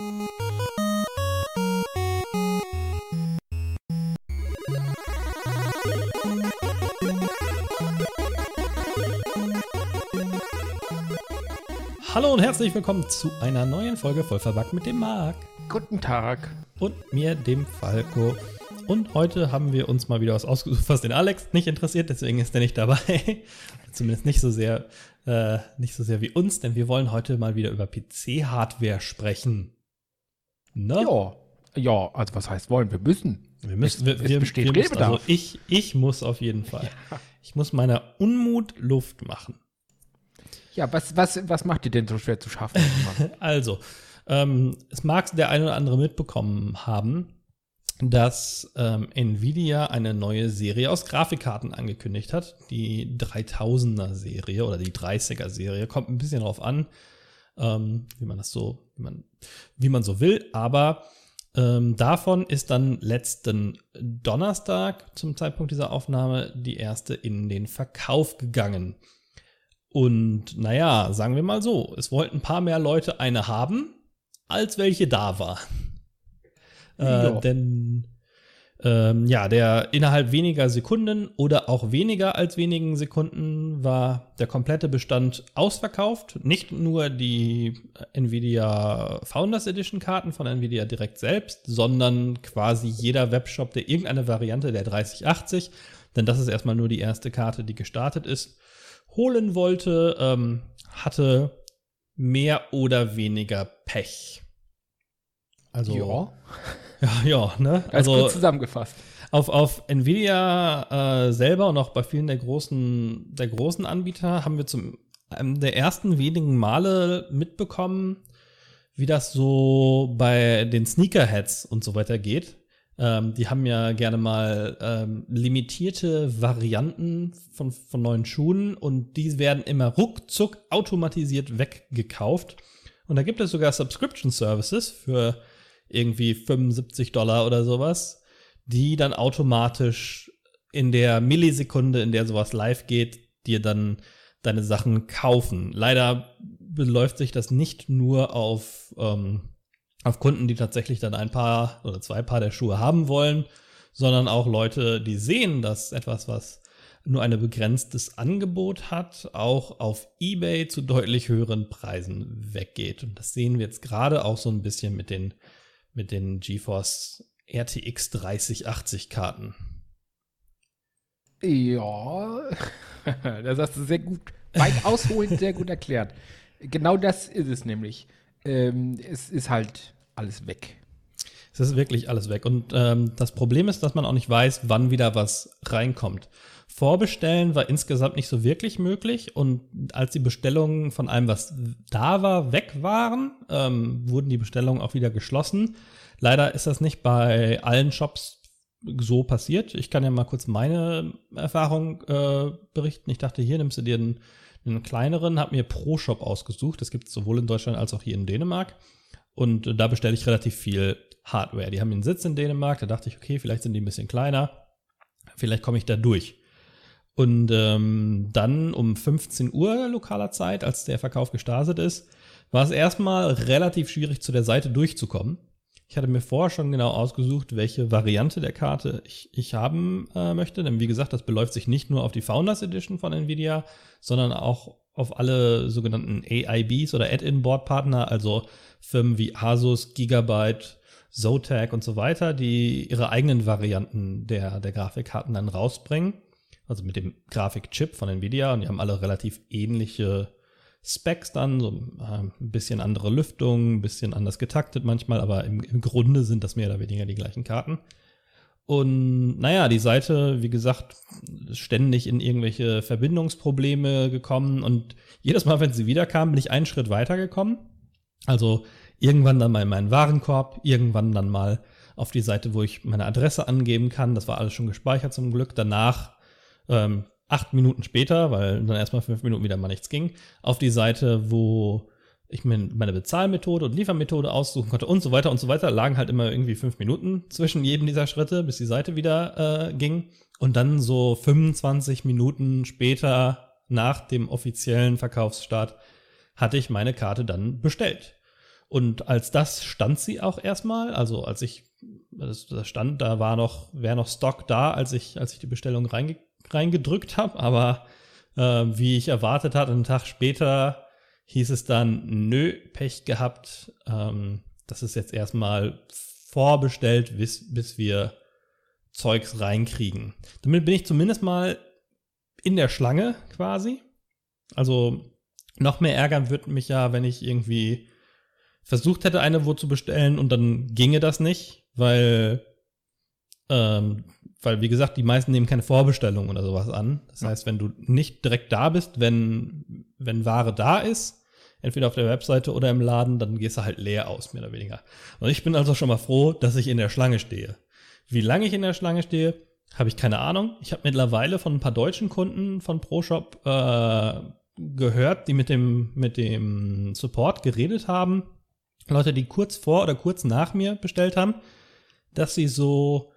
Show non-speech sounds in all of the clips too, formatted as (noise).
Hallo und herzlich willkommen zu einer neuen Folge Vollverbackt mit dem Marc. Guten Tag. Und mir, dem Falco. Und heute haben wir uns mal wieder was ausgesucht, was den Alex nicht interessiert, deswegen ist er nicht dabei. (laughs) Zumindest nicht so sehr, äh, nicht so sehr wie uns, denn wir wollen heute mal wieder über PC-Hardware sprechen. Ne? Ja, ja, also was heißt wollen? Wir müssen. Wir müssen, wir, es, wir, besteht wir müssen, also ich, ich muss auf jeden Fall. Ja. Ich muss meiner Unmut Luft machen. Ja, was, was, was macht dir denn so schwer zu schaffen? (laughs) also, ähm, es mag der eine oder andere mitbekommen haben, dass ähm, Nvidia eine neue Serie aus Grafikkarten angekündigt hat. Die 3000er Serie oder die 30er Serie. Kommt ein bisschen drauf an, ähm, wie man das so, wie man, wie man so will. Aber ähm, davon ist dann letzten Donnerstag zum Zeitpunkt dieser Aufnahme die erste in den Verkauf gegangen. Und naja, sagen wir mal so, es wollten ein paar mehr Leute eine haben, als welche da war. Äh, denn ähm, ja, der innerhalb weniger Sekunden oder auch weniger als wenigen Sekunden war der komplette Bestand ausverkauft. Nicht nur die Nvidia Founders Edition Karten von Nvidia direkt selbst, sondern quasi jeder Webshop, der irgendeine Variante der 3080, denn das ist erstmal nur die erste Karte, die gestartet ist, holen wollte, ähm, hatte mehr oder weniger Pech. Also ja. Ja, ja, ne? Also gut zusammengefasst. Auf, auf Nvidia äh, selber und auch bei vielen der großen, der großen Anbieter haben wir zum einem der ersten wenigen Male mitbekommen, wie das so bei den Sneakerheads und so weiter geht. Ähm, die haben ja gerne mal ähm, limitierte Varianten von, von neuen Schuhen und die werden immer ruckzuck automatisiert weggekauft. Und da gibt es sogar Subscription Services für irgendwie 75 Dollar oder sowas, die dann automatisch in der Millisekunde, in der sowas live geht, dir dann deine Sachen kaufen. Leider beläuft sich das nicht nur auf, ähm, auf Kunden, die tatsächlich dann ein paar oder zwei Paar der Schuhe haben wollen, sondern auch Leute, die sehen, dass etwas, was nur ein begrenztes Angebot hat, auch auf eBay zu deutlich höheren Preisen weggeht. Und das sehen wir jetzt gerade auch so ein bisschen mit den mit den GeForce RTX 3080 Karten. Ja, (laughs) das hast du sehr gut, weit (laughs) ausholend sehr gut erklärt. Genau das ist es nämlich. Ähm, es ist halt alles weg. Es ist wirklich alles weg. Und ähm, das Problem ist, dass man auch nicht weiß, wann wieder was reinkommt. Vorbestellen war insgesamt nicht so wirklich möglich und als die Bestellungen von allem, was da war, weg waren, ähm, wurden die Bestellungen auch wieder geschlossen. Leider ist das nicht bei allen Shops so passiert. Ich kann ja mal kurz meine Erfahrung äh, berichten. Ich dachte, hier nimmst du dir einen, einen kleineren, hab mir Pro Shop ausgesucht. Das gibt es sowohl in Deutschland als auch hier in Dänemark. Und äh, da bestelle ich relativ viel Hardware. Die haben einen Sitz in Dänemark. Da dachte ich, okay, vielleicht sind die ein bisschen kleiner. Vielleicht komme ich da durch. Und ähm, dann um 15 Uhr lokaler Zeit, als der Verkauf gestartet ist, war es erstmal relativ schwierig, zu der Seite durchzukommen. Ich hatte mir vorher schon genau ausgesucht, welche Variante der Karte ich, ich haben äh, möchte. Denn wie gesagt, das beläuft sich nicht nur auf die Founders Edition von Nvidia, sondern auch auf alle sogenannten AIBs oder Add-in-Board-Partner, also Firmen wie Asus, Gigabyte, Zotac und so weiter, die ihre eigenen Varianten der, der Grafikkarten dann rausbringen also mit dem Grafikchip von Nvidia und die haben alle relativ ähnliche Specs dann, so äh, ein bisschen andere Lüftung, ein bisschen anders getaktet manchmal, aber im, im Grunde sind das mehr oder weniger die gleichen Karten. Und naja, die Seite, wie gesagt, ständig in irgendwelche Verbindungsprobleme gekommen und jedes Mal, wenn sie wiederkam, bin ich einen Schritt weitergekommen. Also irgendwann dann mal in meinen Warenkorb, irgendwann dann mal auf die Seite, wo ich meine Adresse angeben kann. Das war alles schon gespeichert zum Glück. Danach ähm, acht Minuten später, weil dann erstmal fünf Minuten wieder mal nichts ging, auf die Seite, wo ich meine Bezahlmethode und Liefermethode aussuchen konnte und so weiter und so weiter, lagen halt immer irgendwie fünf Minuten zwischen jedem dieser Schritte, bis die Seite wieder äh, ging. Und dann so 25 Minuten später nach dem offiziellen Verkaufsstart hatte ich meine Karte dann bestellt. Und als das stand sie auch erstmal, also als ich, das, stand, da war noch, wäre noch Stock da, als ich, als ich die Bestellung reinge, reingedrückt habe, aber äh, wie ich erwartet hatte, einen Tag später hieß es dann, nö, Pech gehabt, ähm, das ist jetzt erstmal vorbestellt, bis, bis wir Zeugs reinkriegen. Damit bin ich zumindest mal in der Schlange quasi. Also noch mehr ärgern wird mich ja, wenn ich irgendwie versucht hätte, eine wo zu bestellen und dann ginge das nicht, weil, ähm, weil wie gesagt, die meisten nehmen keine Vorbestellung oder sowas an. Das heißt, wenn du nicht direkt da bist, wenn, wenn Ware da ist, entweder auf der Webseite oder im Laden, dann gehst du halt leer aus, mehr oder weniger. Und ich bin also schon mal froh, dass ich in der Schlange stehe. Wie lange ich in der Schlange stehe, habe ich keine Ahnung. Ich habe mittlerweile von ein paar deutschen Kunden von ProShop äh, gehört, die mit dem, mit dem Support geredet haben Leute, die kurz vor oder kurz nach mir bestellt haben, dass sie so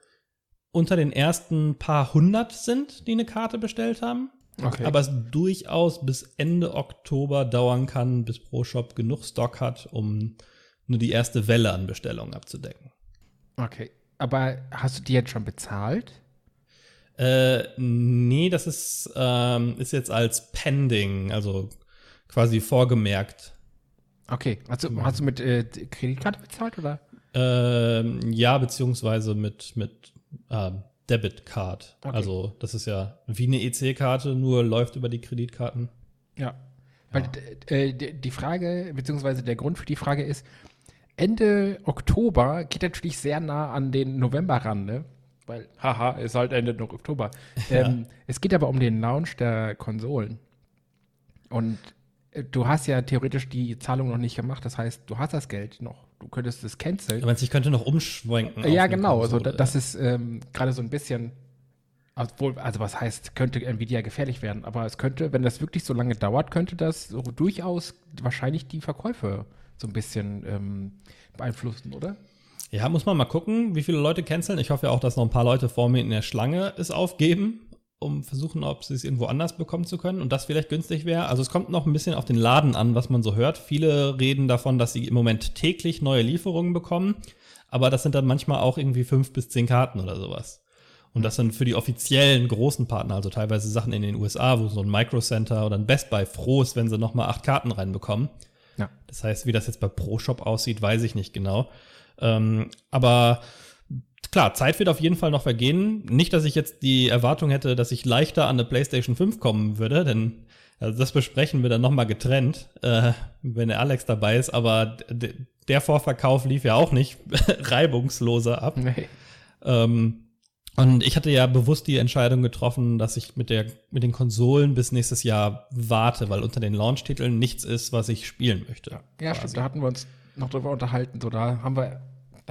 unter den ersten paar hundert sind, die eine Karte bestellt haben. Okay. Aber es durchaus bis Ende Oktober dauern kann, bis ProShop genug Stock hat, um nur die erste Welle an Bestellungen abzudecken. Okay. Aber hast du die jetzt schon bezahlt? Äh, nee, das ist, ähm, ist jetzt als Pending, also quasi vorgemerkt Okay, also hast du mit äh, Kreditkarte bezahlt oder? Ähm, ja, beziehungsweise mit, mit äh, Debitcard. Okay. Also das ist ja wie eine EC-Karte, nur läuft über die Kreditkarten. Ja. Weil äh, die Frage, beziehungsweise der Grund für die Frage ist, Ende Oktober geht natürlich sehr nah an den November ran, ne? Weil, haha, ist halt Ende Oktober. (laughs) ja. ähm, es geht aber um den Launch der Konsolen. Und du hast ja theoretisch die Zahlung noch nicht gemacht. Das heißt, du hast das Geld noch. Du könntest es canceln. Aber ich könnte noch umschwenken. Ja, genau. Also das ist ähm, gerade so ein bisschen, obwohl, also was heißt, könnte Nvidia gefährlich werden. Aber es könnte, wenn das wirklich so lange dauert, könnte das so durchaus wahrscheinlich die Verkäufe so ein bisschen ähm, beeinflussen, oder? Ja, muss man mal gucken, wie viele Leute canceln. Ich hoffe ja auch, dass noch ein paar Leute vor mir in der Schlange es aufgeben um versuchen, ob sie es irgendwo anders bekommen zu können und das vielleicht günstig wäre. Also es kommt noch ein bisschen auf den Laden an, was man so hört. Viele reden davon, dass sie im Moment täglich neue Lieferungen bekommen, aber das sind dann manchmal auch irgendwie fünf bis zehn Karten oder sowas. Und das sind für die offiziellen großen Partner, also teilweise Sachen in den USA, wo so ein Micro Center oder ein Best Buy froh ist, wenn sie nochmal acht Karten reinbekommen. Ja. Das heißt, wie das jetzt bei ProShop aussieht, weiß ich nicht genau. Ähm, aber klar, Zeit wird auf jeden Fall noch vergehen. Nicht, dass ich jetzt die Erwartung hätte, dass ich leichter an eine PlayStation 5 kommen würde, denn also das besprechen wir dann nochmal getrennt, äh, wenn der Alex dabei ist, aber der Vorverkauf lief ja auch nicht (laughs) reibungsloser ab. Nee. Ähm, und ich hatte ja bewusst die Entscheidung getroffen, dass ich mit der mit den Konsolen bis nächstes Jahr warte, weil unter den Launch-Titeln nichts ist, was ich spielen möchte. Ja, ja stimmt. Da hatten wir uns noch drüber unterhalten. So, da haben wir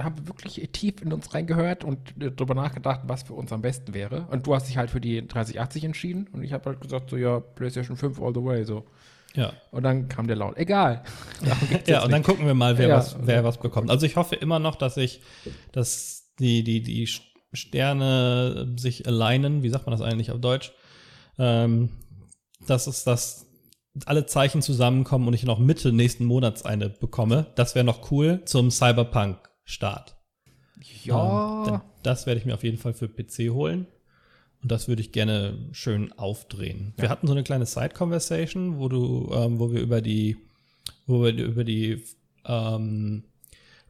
haben wir wirklich tief in uns reingehört und äh, darüber nachgedacht, was für uns am besten wäre. Und du hast dich halt für die 3080 entschieden und ich habe halt gesagt, so ja, PlayStation 5 all the way, so. Ja. Und dann kam der Laut. Egal. (laughs) ja, und dann gucken wir mal, wer, ja. was, wer was bekommt. Also ich hoffe immer noch, dass ich, dass die, die, die Sterne sich alignen, wie sagt man das eigentlich auf Deutsch? Ähm, dass es das alle Zeichen zusammenkommen und ich noch Mitte nächsten Monats eine bekomme. Das wäre noch cool zum Cyberpunk Start. Ja. Ähm, das werde ich mir auf jeden Fall für PC holen. Und das würde ich gerne schön aufdrehen. Ja. Wir hatten so eine kleine Side-Conversation, wo du, ähm, wo wir über die, wo wir über die ähm,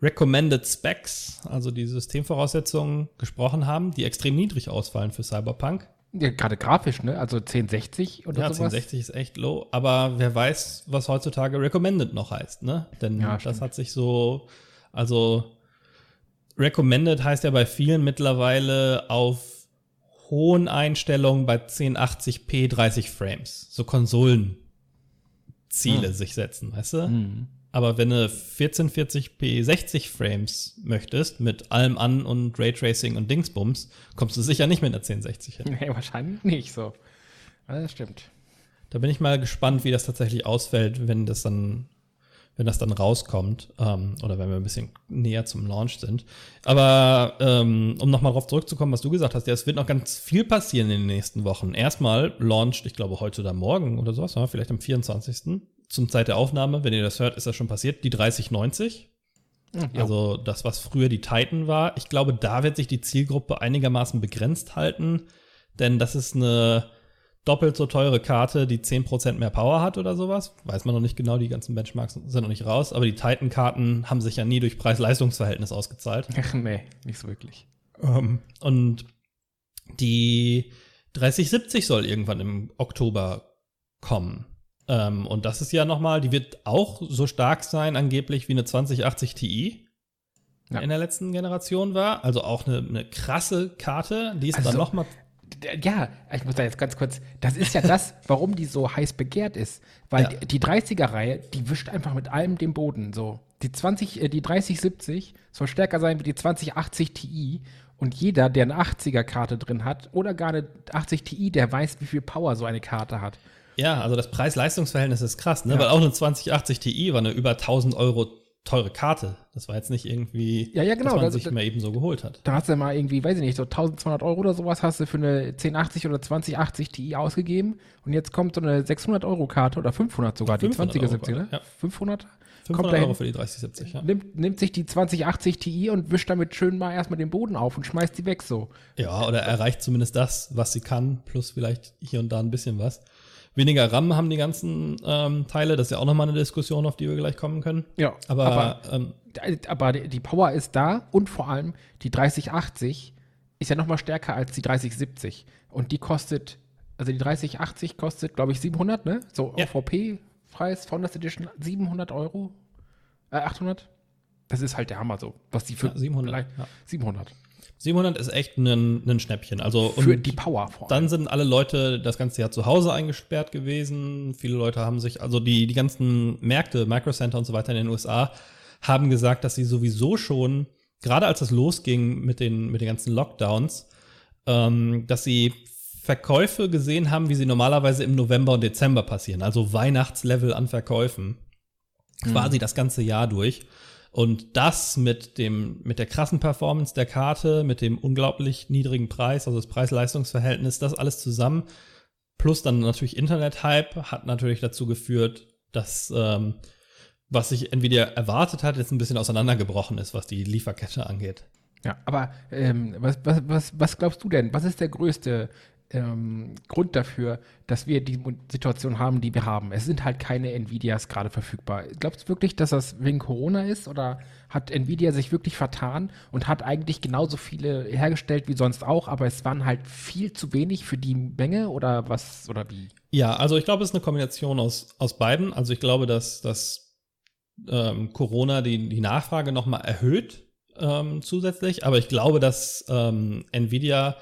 Recommended Specs, also die Systemvoraussetzungen gesprochen haben, die extrem niedrig ausfallen für Cyberpunk. Ja, gerade grafisch, ne? Also 1060 oder ja, sowas. Ja, 1060 ist echt low, aber wer weiß, was heutzutage Recommended noch heißt, ne? Denn ja, das hat sich so, also Recommended heißt ja bei vielen mittlerweile auf hohen Einstellungen bei 1080p 30 Frames. So Konsolenziele hm. sich setzen, weißt du? Hm. Aber wenn du 1440p 60 Frames möchtest, mit allem an und Raytracing und Dingsbums, kommst du sicher nicht mit einer 1060 hin. Nee, wahrscheinlich nicht so. Das stimmt. Da bin ich mal gespannt, wie das tatsächlich ausfällt, wenn das dann wenn das dann rauskommt ähm, oder wenn wir ein bisschen näher zum Launch sind. Aber ähm, um nochmal darauf zurückzukommen, was du gesagt hast, ja, es wird noch ganz viel passieren in den nächsten Wochen. Erstmal launcht, ich glaube, heute oder morgen oder sowas, vielleicht am 24. zum Zeit der Aufnahme, wenn ihr das hört, ist das schon passiert, die 3090. Ja. Also das, was früher die Titan war. Ich glaube, da wird sich die Zielgruppe einigermaßen begrenzt halten, denn das ist eine doppelt so teure Karte, die 10% mehr Power hat oder sowas. Weiß man noch nicht genau, die ganzen Benchmarks sind noch nicht raus, aber die Titan-Karten haben sich ja nie durch Preis-Leistungs-Verhältnis ausgezahlt. Ach nee, nicht so wirklich. Ähm, und die 3070 soll irgendwann im Oktober kommen. Ähm, und das ist ja nochmal, die wird auch so stark sein, angeblich wie eine 2080 Ti Ja. in der letzten Generation war. Also auch eine, eine krasse Karte. Die ist Also- dann nochmal. Ja, ich muss da jetzt ganz kurz, das ist ja (laughs) das, warum die so heiß begehrt ist. Weil Ja. die, die 30er-Reihe, die wischt einfach mit allem den Boden. So. Die 20, äh, die 3070 soll stärker sein wie die 2080 Ti. Und jeder, der eine 80er-Karte drin hat oder gar eine 80 Ti, der weiß, wie viel Power so eine Karte hat. Ja, also das Preis-Leistungs-Verhältnis ist krass, ne? Ja. Weil auch eine 2080 Ti war eine über 1000 Euro teure Karte. Das war jetzt nicht irgendwie, Ja, ja, genau, dass man das- sich das- mal eben so geholt hat. Da hast du mal irgendwie, weiß ich nicht, so 1200 Euro oder sowas hast du für eine 1080 oder 2080 Ti ausgegeben. Und jetzt kommt so eine 600 Euro Karte oder 500 sogar, die 500 20er, Euro 70er, ne? ja. 500? 500 dahin. Euro für die 3070, ja. nimmt, nimmt sich die 2080 Ti und wischt damit schön mal erstmal den Boden auf und schmeißt die weg so. Ja, oder erreicht zumindest das, was sie kann, plus vielleicht hier und da ein bisschen was. Weniger RAM haben die ganzen ähm, Teile, das ist ja auch nochmal eine Diskussion, auf die wir gleich kommen können. Ja, Aber, aber, ähm, aber die Power ist da und vor allem die 3080 ist ja nochmal stärker als die 3070 und die kostet, also die 3080 kostet, glaube ich, 700, ne? So Ja. OVP-Preis, Founders Edition 700 Euro, äh, 800. Das ist halt der Hammer so, was die für Ja, 700, ja. 700 700 ist echt ein, ein Schnäppchen. Also für und die Power vor allem. dann sind alle Leute das ganze Jahr zu Hause eingesperrt gewesen. Viele Leute haben sich, also die, die ganzen Märkte, Microcenter und so weiter in den USA, haben gesagt, dass sie sowieso schon, gerade als es losging mit den, mit den ganzen Lockdowns, ähm, dass sie Verkäufe gesehen haben, wie sie normalerweise im November und Dezember passieren. Also Weihnachtslevel an Verkäufen. Quasi das ganze Jahr durch. Und das mit dem, mit der krassen Performance der Karte, mit dem unglaublich niedrigen Preis, also das Preis-Leistungs-Verhältnis, das alles zusammen, plus dann natürlich Internet-Hype, hat natürlich dazu geführt, dass ähm, was sich Nvidia erwartet hat, jetzt ein bisschen auseinandergebrochen ist, was die Lieferkette angeht. Ja, aber ähm, was, was, was, was glaubst du denn? Was ist der größte ähm, Grund dafür, dass wir die Situation haben, die wir haben? Es sind halt keine Nvidias gerade verfügbar. Glaubst du wirklich, dass das wegen Corona ist oder hat Nvidia sich wirklich vertan und hat eigentlich genauso viele hergestellt wie sonst auch, aber es waren halt viel zu wenig für die Menge oder was oder wie? Ja, also ich glaube, es ist eine Kombination aus, aus beiden. Also ich glaube, dass, dass ähm, Corona die, die Nachfrage nochmal erhöht ähm, zusätzlich, aber ich glaube, dass ähm, Nvidia,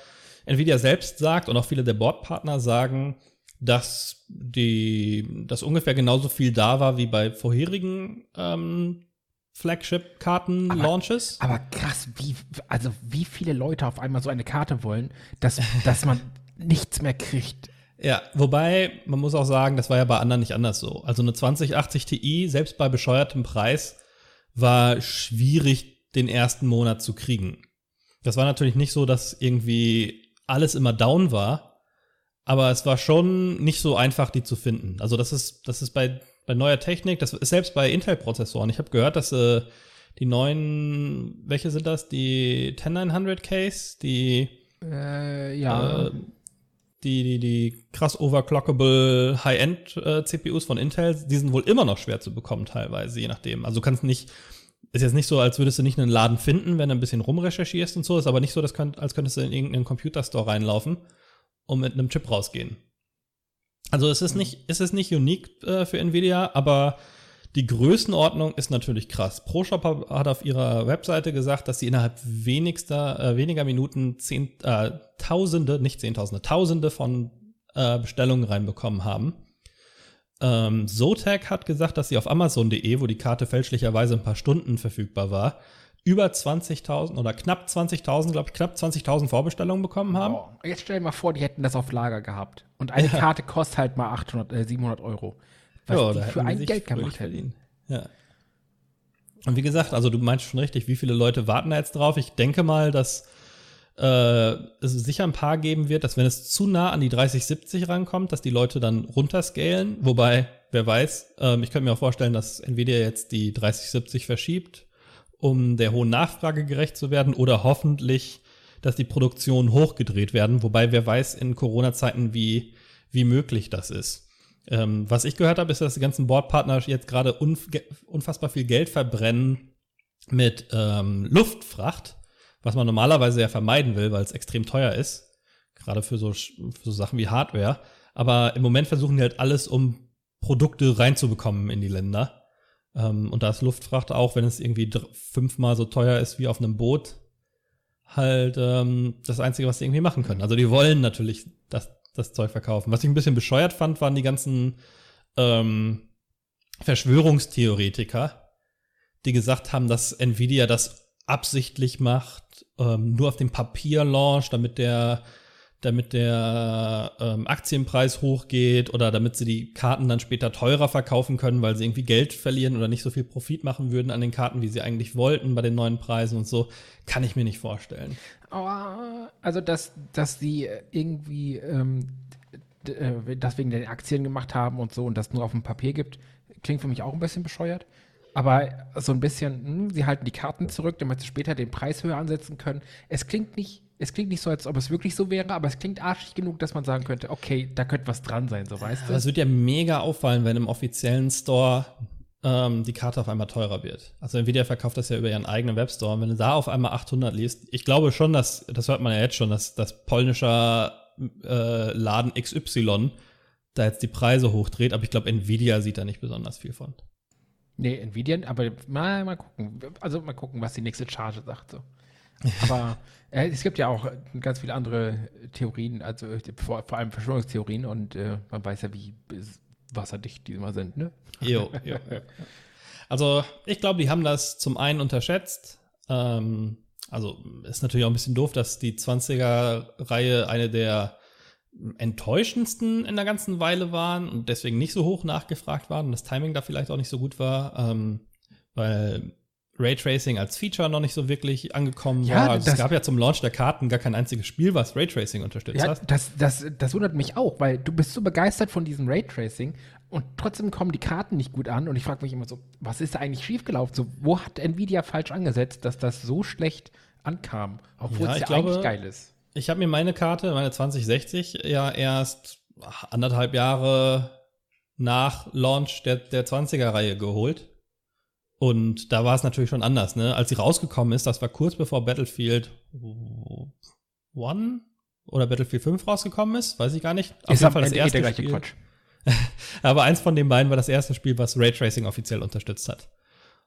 Nvidia selbst sagt und auch viele der Boardpartner sagen, dass die, dass ungefähr genauso viel da war wie bei vorherigen ähm, Flagship-Karten-Launches. Aber krass, wie, also wie viele Leute auf einmal so eine Karte wollen, dass, (laughs) dass man nichts mehr kriegt. Ja, wobei, man muss auch sagen, das war ja bei anderen nicht anders so. Also eine 2080 Ti, selbst bei bescheuertem Preis, war schwierig, den ersten Monat zu kriegen. Das war natürlich nicht so, dass irgendwie alles immer down war, aber es war schon nicht so einfach, die zu finden. Also das ist, das ist bei, bei neuer Technik, das ist selbst bei Intel-Prozessoren. Ich habe gehört, dass äh, die neuen, welche sind das? Die 10900Ks, die Äh, ja. äh, die, die, die krass overclockable High-End-CPUs von Intel, die sind wohl immer noch schwer zu bekommen teilweise, je nachdem. Also du kannst nicht, ist jetzt nicht so, als würdest du nicht einen Laden finden, wenn du ein bisschen rumrecherchierst und so, ist aber nicht so, dass könnt, als könntest du in irgendeinen Computerstore reinlaufen und mit einem Chip rausgehen. Also es ist nicht, es ist nicht unique äh, für Nvidia, aber die Größenordnung ist natürlich krass. ProShop hat- hat auf ihrer Webseite gesagt, dass sie innerhalb wenigster, äh, weniger Minuten zehn, äh, Tausende, nicht Zehntausende, Tausende von äh, Bestellungen reinbekommen haben. Ähm, Zotac hat gesagt, dass sie auf Amazon.de, wo die Karte fälschlicherweise ein paar Stunden verfügbar war, über 20.000 oder knapp 20.000, glaube ich, knapp 20.000 Vorbestellungen bekommen haben. Boah, jetzt stell dir mal vor, die hätten das auf Lager gehabt. Und eine Karte kostet halt mal 800, äh, 700 Euro. Was Ja, die für ein Geld gemacht hätten. Ja. Und wie gesagt, also du meinst schon richtig, wie viele Leute warten da jetzt drauf? Ich denke mal, dass äh, es sicher ein paar geben wird, dass wenn es zu nah an die 3070 rankommt, dass die Leute dann runterscalen. Wobei wer weiß. Ähm, ich könnte mir auch vorstellen, dass Nvidia jetzt die 3070 verschiebt, um der hohen Nachfrage gerecht zu werden oder hoffentlich, dass die Produktionen hochgedreht werden. Wobei wer weiß in Corona-Zeiten, wie, wie möglich das ist. Ähm, was ich gehört habe, ist, dass die ganzen Boardpartner jetzt gerade unf unfassbar viel Geld verbrennen mit ähm, Luftfracht, was man normalerweise ja vermeiden will, weil es extrem teuer ist. Gerade für so, für so Sachen wie Hardware. Aber im Moment versuchen die halt alles, um Produkte reinzubekommen in die Länder. Ähm, und da ist Luftfracht auch, wenn es irgendwie fünfmal so teuer ist wie auf einem Boot, halt ähm, das Einzige, was sie irgendwie machen können. Also die wollen natürlich das, das Zeug verkaufen. Was ich ein bisschen bescheuert fand, waren die ganzen ähm, Verschwörungstheoretiker, die gesagt haben, dass Nvidia das absichtlich macht, ähm, nur auf dem Papier launch, damit der damit der ähm, Aktienpreis hochgeht oder damit sie die Karten dann später teurer verkaufen können, weil sie irgendwie Geld verlieren oder nicht so viel Profit machen würden an den Karten, wie sie eigentlich wollten bei den neuen Preisen und so, kann ich mir nicht vorstellen. Also, dass, dass die irgendwie ähm, äh, das wegen den Aktien gemacht haben und so und das nur auf dem Papier gibt, klingt für mich auch ein bisschen bescheuert. Aber so ein bisschen, hm, sie halten die Karten zurück, damit sie später den Preis höher ansetzen können. Es klingt nicht es klingt nicht so, als ob es wirklich so wäre, aber es klingt arschig genug, dass man sagen könnte, okay, da könnte was dran sein, so weißt du. Es wird ja mega auffallen, wenn im offiziellen Store ähm, die Karte auf einmal teurer wird. Also Nvidia verkauft das ja über ihren eigenen Webstore. Und wenn du da auf einmal 800 liest, ich glaube schon, dass, das hört man ja jetzt schon, dass das polnischer äh, Laden XY da jetzt die Preise hochdreht, aber ich glaube, Nvidia sieht da nicht besonders viel von. Nee, Nvidia, aber mal, mal gucken. Also mal gucken, was die nächste Charge sagt. So. Aber (laughs) äh, es gibt ja auch ganz viele andere Theorien, also vor, vor allem Verschwörungstheorien und äh, man weiß ja, wie wasserdicht die immer sind, ne? Jo, jo. Also ich glaube, die haben das zum einen unterschätzt. Ähm, also ist natürlich auch ein bisschen doof, dass die 20er-Reihe eine der enttäuschendsten in der ganzen Weile waren und deswegen nicht so hoch nachgefragt waren und das Timing da vielleicht auch nicht so gut war, ähm, weil Raytracing als Feature noch nicht so wirklich angekommen ja, war. Also es gab ja zum Launch der Karten gar kein einziges Spiel, was Raytracing unterstützt ja, hat. Das, das, das wundert mich auch, weil du bist so begeistert von diesem Raytracing und trotzdem kommen die Karten nicht gut an und ich frage mich immer so, was ist da eigentlich schiefgelaufen? So, wo hat Nvidia falsch angesetzt, dass das so schlecht ankam, obwohl ja, es ja glaube, eigentlich geil ist? Ich habe mir meine Karte, meine 2060, ja erst anderthalb Jahre nach Launch der, der 20er-Reihe geholt und da war es natürlich schon anders, ne? Als sie rausgekommen ist, das war kurz bevor Battlefield One oder Battlefield 5 rausgekommen ist, weiß ich gar nicht. Auf ist jeden Fall das erste der gleiche Spiel. Quatsch. (laughs) Aber eins von den beiden war das erste Spiel, was Raytracing offiziell unterstützt hat.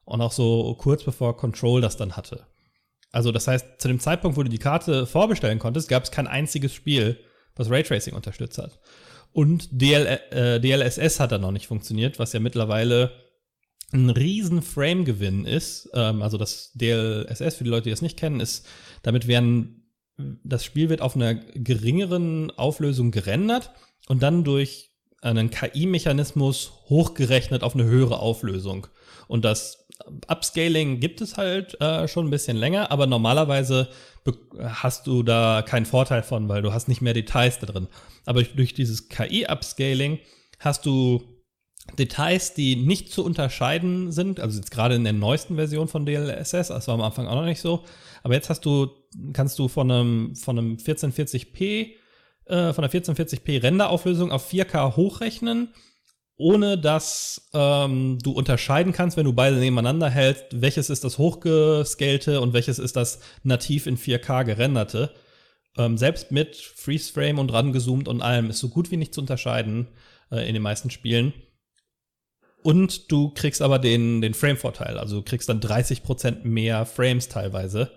Und auch so kurz bevor Control das dann hatte. Also das heißt, zu dem Zeitpunkt, wo du die Karte vorbestellen konntest, gab es kein einziges Spiel, was Raytracing unterstützt hat. Und DL, äh, DLSS hat dann noch nicht funktioniert, was ja mittlerweile ein riesen Frame-Gewinn ist, ähm, also das DLSS, für die Leute, die das nicht kennen, ist, damit werden, das Spiel wird auf einer geringeren Auflösung gerendert und dann durch einen KI-Mechanismus hochgerechnet auf eine höhere Auflösung. Und das Upscaling gibt es halt äh, schon ein bisschen länger, aber normalerweise hast du da keinen Vorteil von, weil du hast nicht mehr Details da drin. Aber durch dieses KI-Upscaling hast du Details, die nicht zu unterscheiden sind, also jetzt gerade in der neuesten Version von DLSS, das war am Anfang auch noch nicht so, aber jetzt hast du, kannst du von einem, von einem 1440p, äh, von einer 1440p Renderauflösung auf 4K hochrechnen, ohne dass ähm, du unterscheiden kannst, wenn du beide nebeneinander hältst, welches ist das hochgescalte und welches ist das nativ in 4K gerenderte. Ähm, selbst mit Freeze Frame und rangezoomt und allem ist so gut wie nicht zu unterscheiden äh, in den meisten Spielen. Und du kriegst aber den, den Frame-Vorteil. Also du kriegst dann 30% mehr Frames teilweise,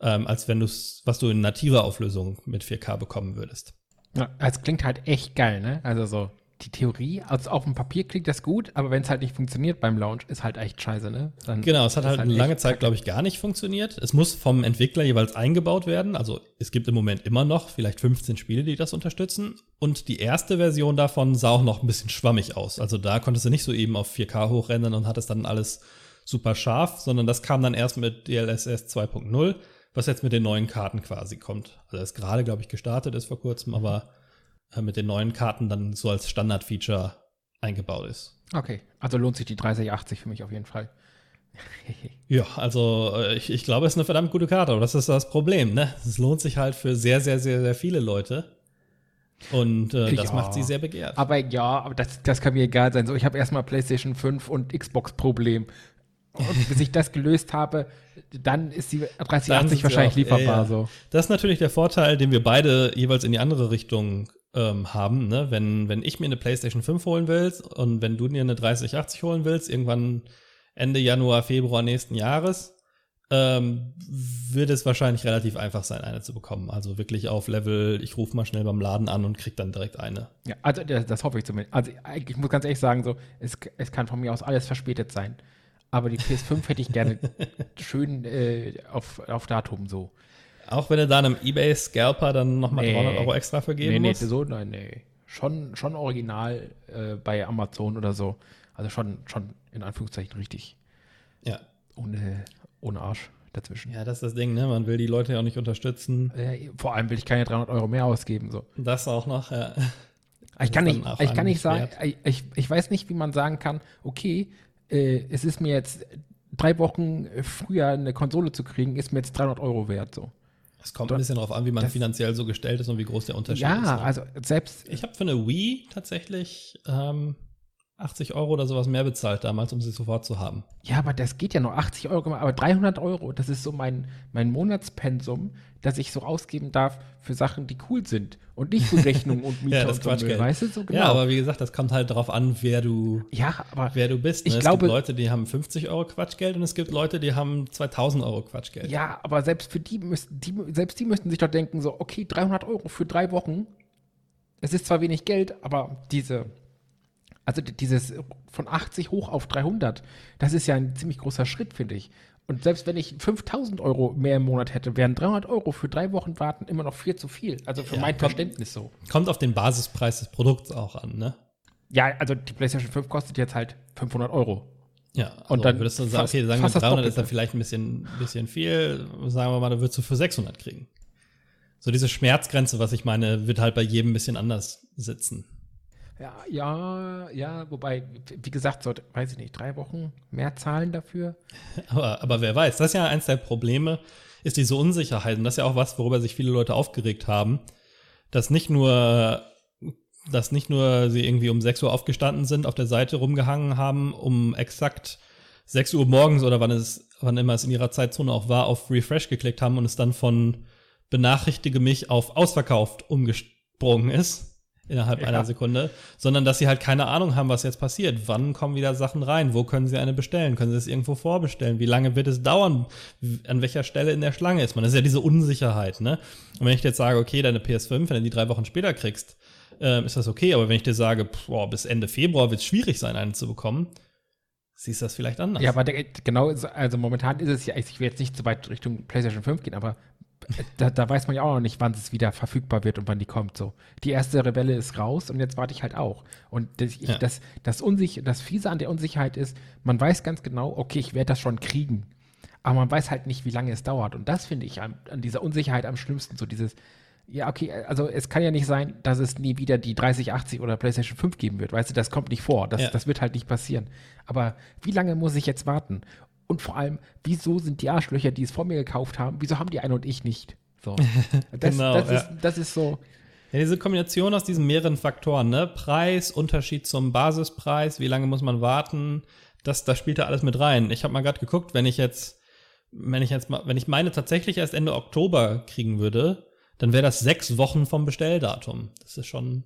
ähm, als wenn du was du in nativer Auflösung mit 4K bekommen würdest. Ja, es klingt halt echt geil, ne? Also so die Theorie, also auf dem Papier klingt das gut, aber wenn es halt nicht funktioniert beim Launch, ist halt echt scheiße, ne? Dann genau, es hat halt, halt eine lange Zeit, glaube ich, gar nicht funktioniert. Es muss vom Entwickler jeweils eingebaut werden. Also es gibt im Moment immer noch vielleicht 15 Spiele, die das unterstützen. Und die erste Version davon sah auch noch ein bisschen schwammig aus. Also da konntest du nicht so eben auf 4K hochrennen und hattest dann alles super scharf, sondern das kam dann erst mit DLSS 2.0, was jetzt mit den neuen Karten quasi kommt. Also das ist gerade, glaube ich, gestartet ist vor kurzem, aber mit den neuen Karten dann so als Standard-Feature eingebaut ist. Okay, also lohnt sich die 3080 für mich auf jeden Fall. (laughs) ja, also äh, ich, ich glaube, es ist eine verdammt gute Karte, aber das ist das Problem, ne? Es lohnt sich halt für sehr, sehr, sehr, sehr viele Leute. Und äh, das ja, macht sie sehr begehrt. Aber ja, aber das, das kann mir egal sein. So, ich habe erstmal PlayStation 5 und Xbox-Problem. Und bis ich das gelöst habe, dann ist die 3080 wahrscheinlich auch, lieferbar. Ja, so. Das ist natürlich der Vorteil, den wir beide jeweils in die andere Richtung ähm, haben. Ne? Wenn, wenn ich mir eine PlayStation 5 holen will und wenn du dir eine 3080 holen willst, irgendwann Ende Januar, Februar nächsten Jahres, ähm, wird es wahrscheinlich relativ einfach sein, eine zu bekommen. Also wirklich auf Level, ich rufe mal schnell beim Laden an und krieg dann direkt eine. Ja, also das, das hoffe ich zumindest. Also ich muss ganz ehrlich sagen, so, es, es kann von mir aus alles verspätet sein. Aber die PS5 hätte ich gerne (laughs) schön äh, auf, auf Datum so. Auch wenn du da einem Ebay-Scalper dann nochmal nee. 300 Euro extra vergeben nee, musst? Nee, so, nein, nee. Schon, schon original äh, bei Amazon oder so. Also schon, schon in Anführungszeichen richtig. Ja. Ohne, ohne Arsch dazwischen. Ja, das ist das Ding, ne? Man will die Leute ja auch nicht unterstützen. Äh, vor allem will ich keine 300 Euro mehr ausgeben. So. Das auch noch, ja. Ich kann, nicht, ich kann nicht sagen, ich, ich weiß nicht, wie man sagen kann, okay, äh, es ist mir jetzt drei Wochen früher eine Konsole zu kriegen, ist mir jetzt 300 Euro wert. So. Es kommt ein bisschen darauf an, wie man finanziell so gestellt ist und wie groß der Unterschied ja, ist. Ja, ne? also selbst. Ich habe für eine Wii tatsächlich ähm, 80 Euro oder sowas mehr bezahlt damals, um sie sofort zu haben. Ja, aber das geht ja noch 80 Euro, aber 300 Euro, das ist so mein, mein Monatspensum, das ich so ausgeben darf für Sachen, die cool sind und nicht für (laughs) Rechnung und Miete ja, das und Quatschgeld. So, weißt du, so genau. Ja, aber wie gesagt, das kommt halt darauf an, wer du, ja, aber wer du bist. Ne? Ich es glaube, gibt Leute, die haben 50 Euro Quatschgeld und es gibt Leute, die haben 2000 Euro Quatschgeld. Ja, aber selbst für die müssen, die, selbst die müssten sich doch denken, so, okay, 300 Euro für drei Wochen, es ist zwar wenig Geld, aber diese also dieses von 80 hoch auf 300, das ist ja ein ziemlich großer Schritt, finde ich. Und selbst wenn ich 5000 Euro mehr im Monat hätte, wären 300 Euro für drei Wochen warten immer noch viel zu viel. Also für ja, mein kommt, Verständnis so. Kommt auf den Basispreis des Produkts auch an, ne? Ja, also die PlayStation 5 kostet jetzt halt 500 Euro. Ja, also und dann würdest du sagen, okay, sagen wir 300 ist dann vielleicht ein bisschen, bisschen viel. Sagen wir mal, da würdest du für 600 kriegen. So diese Schmerzgrenze, was ich meine, wird halt bei jedem ein bisschen anders sitzen. Ja, ja, ja, wobei, wie gesagt, so, weiß ich nicht, drei Wochen mehr zahlen dafür. (laughs) Aber, aber wer weiß, das ist ja eins der Probleme, ist diese Unsicherheit. Und das ist ja auch was, worüber sich viele Leute aufgeregt haben, dass nicht nur, dass nicht nur sie irgendwie um 6 Uhr aufgestanden sind, auf der Seite rumgehangen haben, um exakt 6 Uhr morgens oder wann es, wann immer es in ihrer Zeitzone auch war, auf Refresh geklickt haben und es dann von benachrichtige mich auf ausverkauft umgesprungen ist innerhalb ja. einer Sekunde, sondern dass sie halt keine Ahnung haben, was jetzt passiert. Wann kommen wieder Sachen rein? Wo können sie eine bestellen? Können sie es irgendwo vorbestellen? Wie lange wird es dauern? An welcher Stelle in der Schlange ist man? Das ist ja diese Unsicherheit, ne? Und wenn ich jetzt sage, okay, deine PS5, wenn du die drei Wochen später kriegst, äh, ist das okay. Aber wenn ich dir sage, boah, bis Ende Februar wird es schwierig sein, eine zu bekommen, siehst du das vielleicht anders. Ja, aber genau, also momentan ist es ja, ich will jetzt nicht so weit Richtung PlayStation 5 gehen, aber da, da, weiß man ja auch noch nicht, wann es wieder verfügbar wird und wann die kommt. So, die erste Rebelle ist raus und jetzt warte ich halt auch. Und das, ich, ja. das, das, Unsich das Fiese an der Unsicherheit ist, man weiß ganz genau, okay, ich werde das schon kriegen. Aber man weiß halt nicht, wie lange es dauert. Und das finde ich an, an, dieser Unsicherheit am schlimmsten. So dieses, ja, okay, also es kann ja nicht sein, dass es nie wieder die 3080 oder PlayStation 5 geben wird. Weißt du, das kommt nicht vor. Das, ja. das wird halt nicht passieren. Aber wie lange muss ich jetzt warten? Und vor allem, wieso sind die Arschlöcher, die es vor mir gekauft haben, wieso haben die eine und ich nicht? So. (laughs) Das, genau, das, ist, das ist so. Ja, diese Kombination aus diesen mehreren Faktoren, ne? Preis, Unterschied zum Basispreis, wie lange muss man warten, das, das spielt da alles mit rein. Ich habe mal gerade geguckt, wenn ich jetzt, wenn ich jetzt mal, wenn ich meine tatsächlich erst Ende Oktober kriegen würde, dann wäre das sechs Wochen vom Bestelldatum. Das ist schon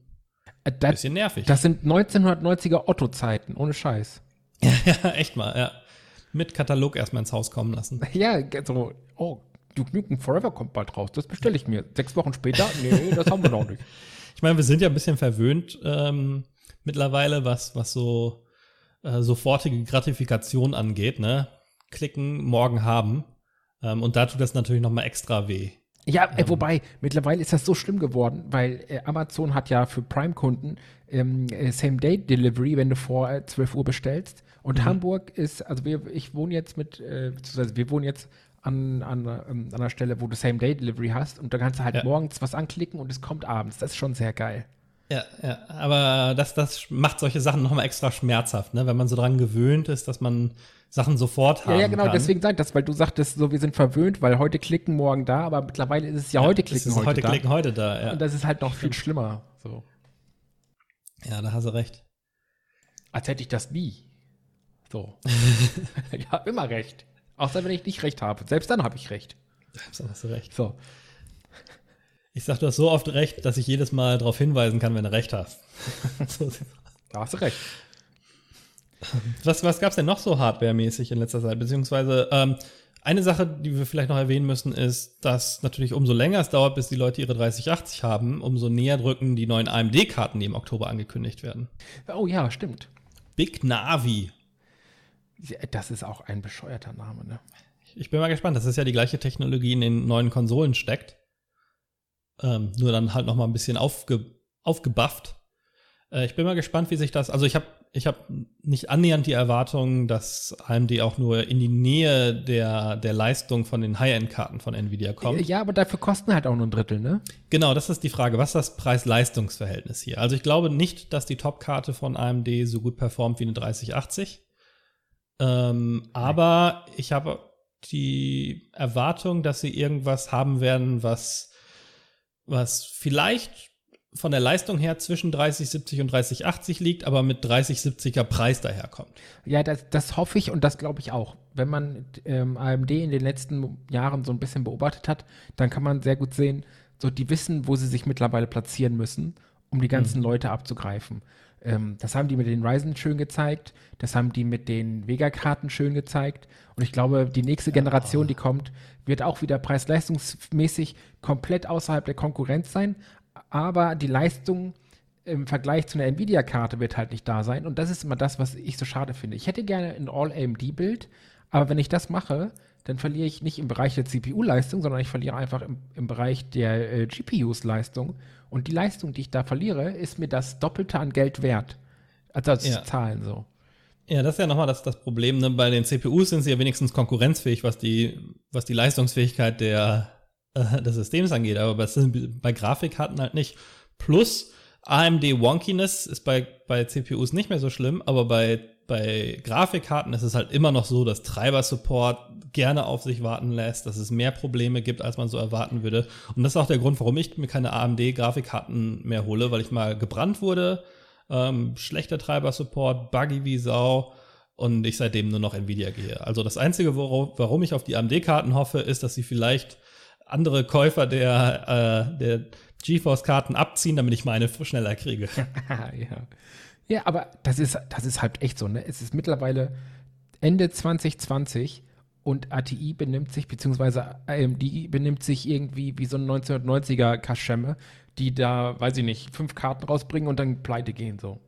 äh, ein bisschen nervig. Das sind 1990er Otto-Zeiten, ohne Scheiß. (laughs) ja, echt mal, ja mit Katalog erstmal ins Haus kommen lassen. (laughs) Ja, so, oh, Duke Nukem Forever kommt bald raus. Das bestelle ich mir. Sechs Wochen später? (laughs) Nee, das haben wir noch nicht. Ich meine, wir sind ja ein bisschen verwöhnt ähm, mittlerweile, was, was so äh, sofortige Gratifikation angeht, ne? Klicken, morgen haben. Ähm, und da tut das natürlich nochmal extra weh. Ja, äh, ähm, wobei, mittlerweile ist das so schlimm geworden, weil äh, Amazon hat ja für Prime-Kunden ähm, äh, Same-Day-Delivery, wenn du vor äh, 12 Uhr bestellst. Und mhm. Hamburg ist, also wir, ich wohne jetzt mit, äh, beziehungsweise wir wohnen jetzt an, an, ähm, an einer Stelle, wo du Same-Day-Delivery hast und da kannst du halt ja. morgens was anklicken und es kommt abends. Das ist schon sehr geil. Ja, ja, aber das, das macht solche Sachen nochmal extra schmerzhaft, ne? wenn man so dran gewöhnt ist, dass man Sachen sofort haben Ja, ja, genau, kann. deswegen sag ich das, weil du sagtest, so, wir sind verwöhnt, weil heute klicken, morgen da, aber mittlerweile ist es ja, heute es klicken, ist heute, heute da. klicken, heute da. Ja, Und das ist halt noch viel schlimmer. So. ja da hast du recht. Als hätte ich das nie. So. (laughs) (laughs) ich habe immer recht. Außer wenn ich nicht recht habe. Selbst dann habe ich recht. Da hast du recht. So. Ich sag, du hast so oft recht, dass ich jedes Mal darauf hinweisen kann, wenn du recht hast. so, (laughs) Da hast du recht. Was, was gab es denn noch so hardwaremäßig in letzter Zeit? Beziehungsweise ähm, eine Sache, die wir vielleicht noch erwähnen müssen, ist, dass natürlich umso länger es dauert, bis die Leute ihre 3080 haben, umso näher drücken die neuen AMD-Karten, die im Oktober angekündigt werden. Oh ja, stimmt. Big Navi. Das ist auch ein bescheuerter Name, ne? Ich bin mal gespannt. Das ist ja die gleiche Technologie in den neuen Konsolen steckt. Ähm, nur dann halt noch mal ein bisschen aufge, aufgebufft. Äh, ich bin mal gespannt, wie sich das. Also ich habe ich hab nicht annähernd die Erwartung, dass AMD auch nur in die Nähe der, der Leistung von den High-End-Karten von Nvidia kommt. Ja, aber dafür kosten halt auch nur ein Drittel, ne? Genau, das ist die Frage. Was ist das Preis-Leistungs-Verhältnis hier? Also ich glaube nicht, dass die Top-Karte von AMD so gut performt wie eine 3080. Ähm, aber ich habe die Erwartung, dass sie irgendwas haben werden, was, was vielleicht von der Leistung her zwischen 3070 und 3080 liegt, aber mit 3070er Preis daherkommt. Ja, das, das hoffe ich und das glaube ich auch. Wenn man ähm, AMD in den letzten Jahren so ein bisschen beobachtet hat, dann kann man sehr gut sehen, so die wissen, wo sie sich mittlerweile platzieren müssen, um die ganzen Leute abzugreifen. Ähm, das haben die mit den Ryzen schön gezeigt, das haben die mit den Vega-Karten schön gezeigt und ich glaube, die nächste Generation, die kommt, wird auch wieder preis-leistungsmäßig komplett außerhalb der Konkurrenz sein, aber die Leistung im Vergleich zu einer Nvidia-Karte wird halt nicht da sein. Und das ist immer das, was ich so schade finde. Ich hätte gerne ein All-AMD-Bild, aber wenn ich das mache, dann verliere ich nicht im Bereich der CPU-Leistung, sondern ich verliere einfach im, im Bereich der äh, GPUs-Leistung. Und die Leistung, die ich da verliere, ist mir das Doppelte an Geld wert. Also als Ja. Zahlen so. Ja, das ist ja nochmal das, das Problem. Ne? Bei den CPUs sind sie ja wenigstens konkurrenzfähig, was die, was die Leistungsfähigkeit der, (laughs) äh, des Systems angeht. Aber bei, bei Grafikkarten halt nicht. Plus AMD Wonkiness ist bei, bei CPUs nicht mehr so schlimm, aber bei, bei Grafikkarten ist es halt immer noch so, dass Treiber-Support gerne auf sich warten lässt, dass es mehr Probleme gibt, als man so erwarten würde. Und das ist auch der Grund, warum ich mir keine AMD-Grafikkarten mehr hole, weil ich mal gebrannt wurde ähm, schlechter Treiber-Support, buggy wie Sau und ich seitdem nur noch Nvidia gehe. Also das Einzige, woro- warum ich auf die AMD-Karten hoffe, ist, dass sie vielleicht andere Käufer der, äh, der GeForce-Karten abziehen, damit ich meine schneller kriege. (laughs) ja. Ja, aber das ist, das ist halt echt so, ne? Es ist mittlerweile Ende 2020 und ATI benimmt sich, beziehungsweise AMD benimmt sich irgendwie wie so ein 1990er Kaschemme, die da, weiß ich nicht, fünf Karten rausbringen und dann pleite gehen, so.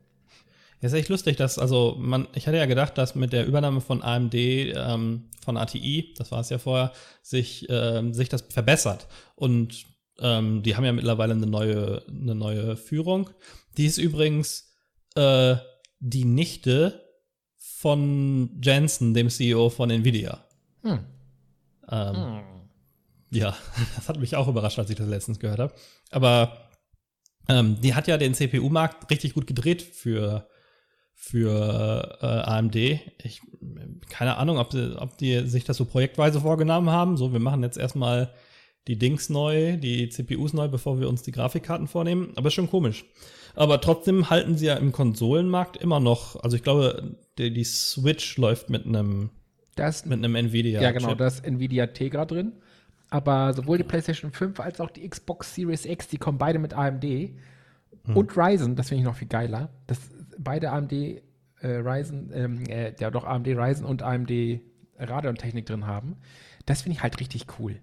Ja, ist echt lustig, dass, also man, ich hatte ja gedacht, dass mit der Übernahme von AMD, ähm, von ATI, das war es ja vorher, sich, ähm, sich das verbessert. Und ähm, die haben ja mittlerweile eine neue, eine neue Führung. Die ist übrigens äh, die Nichte von Jensen, dem CEO von Nvidia. Hm. Ähm, Ja, (laughs) das hat mich auch überrascht, als ich das letztens gehört habe. Aber ähm, die hat ja den CPU-Markt richtig gut gedreht für, für äh, AMD. Ich, keine Ahnung, ob, ob die sich das so projektweise vorgenommen haben. So, wir machen jetzt erstmal die Dings neu, die CPUs neu, bevor wir uns die Grafikkarten vornehmen. Aber ist schon komisch. Aber trotzdem halten sie ja im Konsolenmarkt immer noch, also ich glaube, die, die Switch läuft mit einem Das, mit einem Nvidia. ja, genau, Chip. da ist Nvidia Tegra drin. Aber sowohl die PlayStation 5 als auch die Xbox Series X, die kommen beide mit AMD. Und Ryzen, das finde ich noch viel geiler. Das, beide AMD äh, Ryzen, ähm, äh, ja doch AMD Ryzen und AMD Radeon-Technik drin haben. Das finde ich halt richtig cool.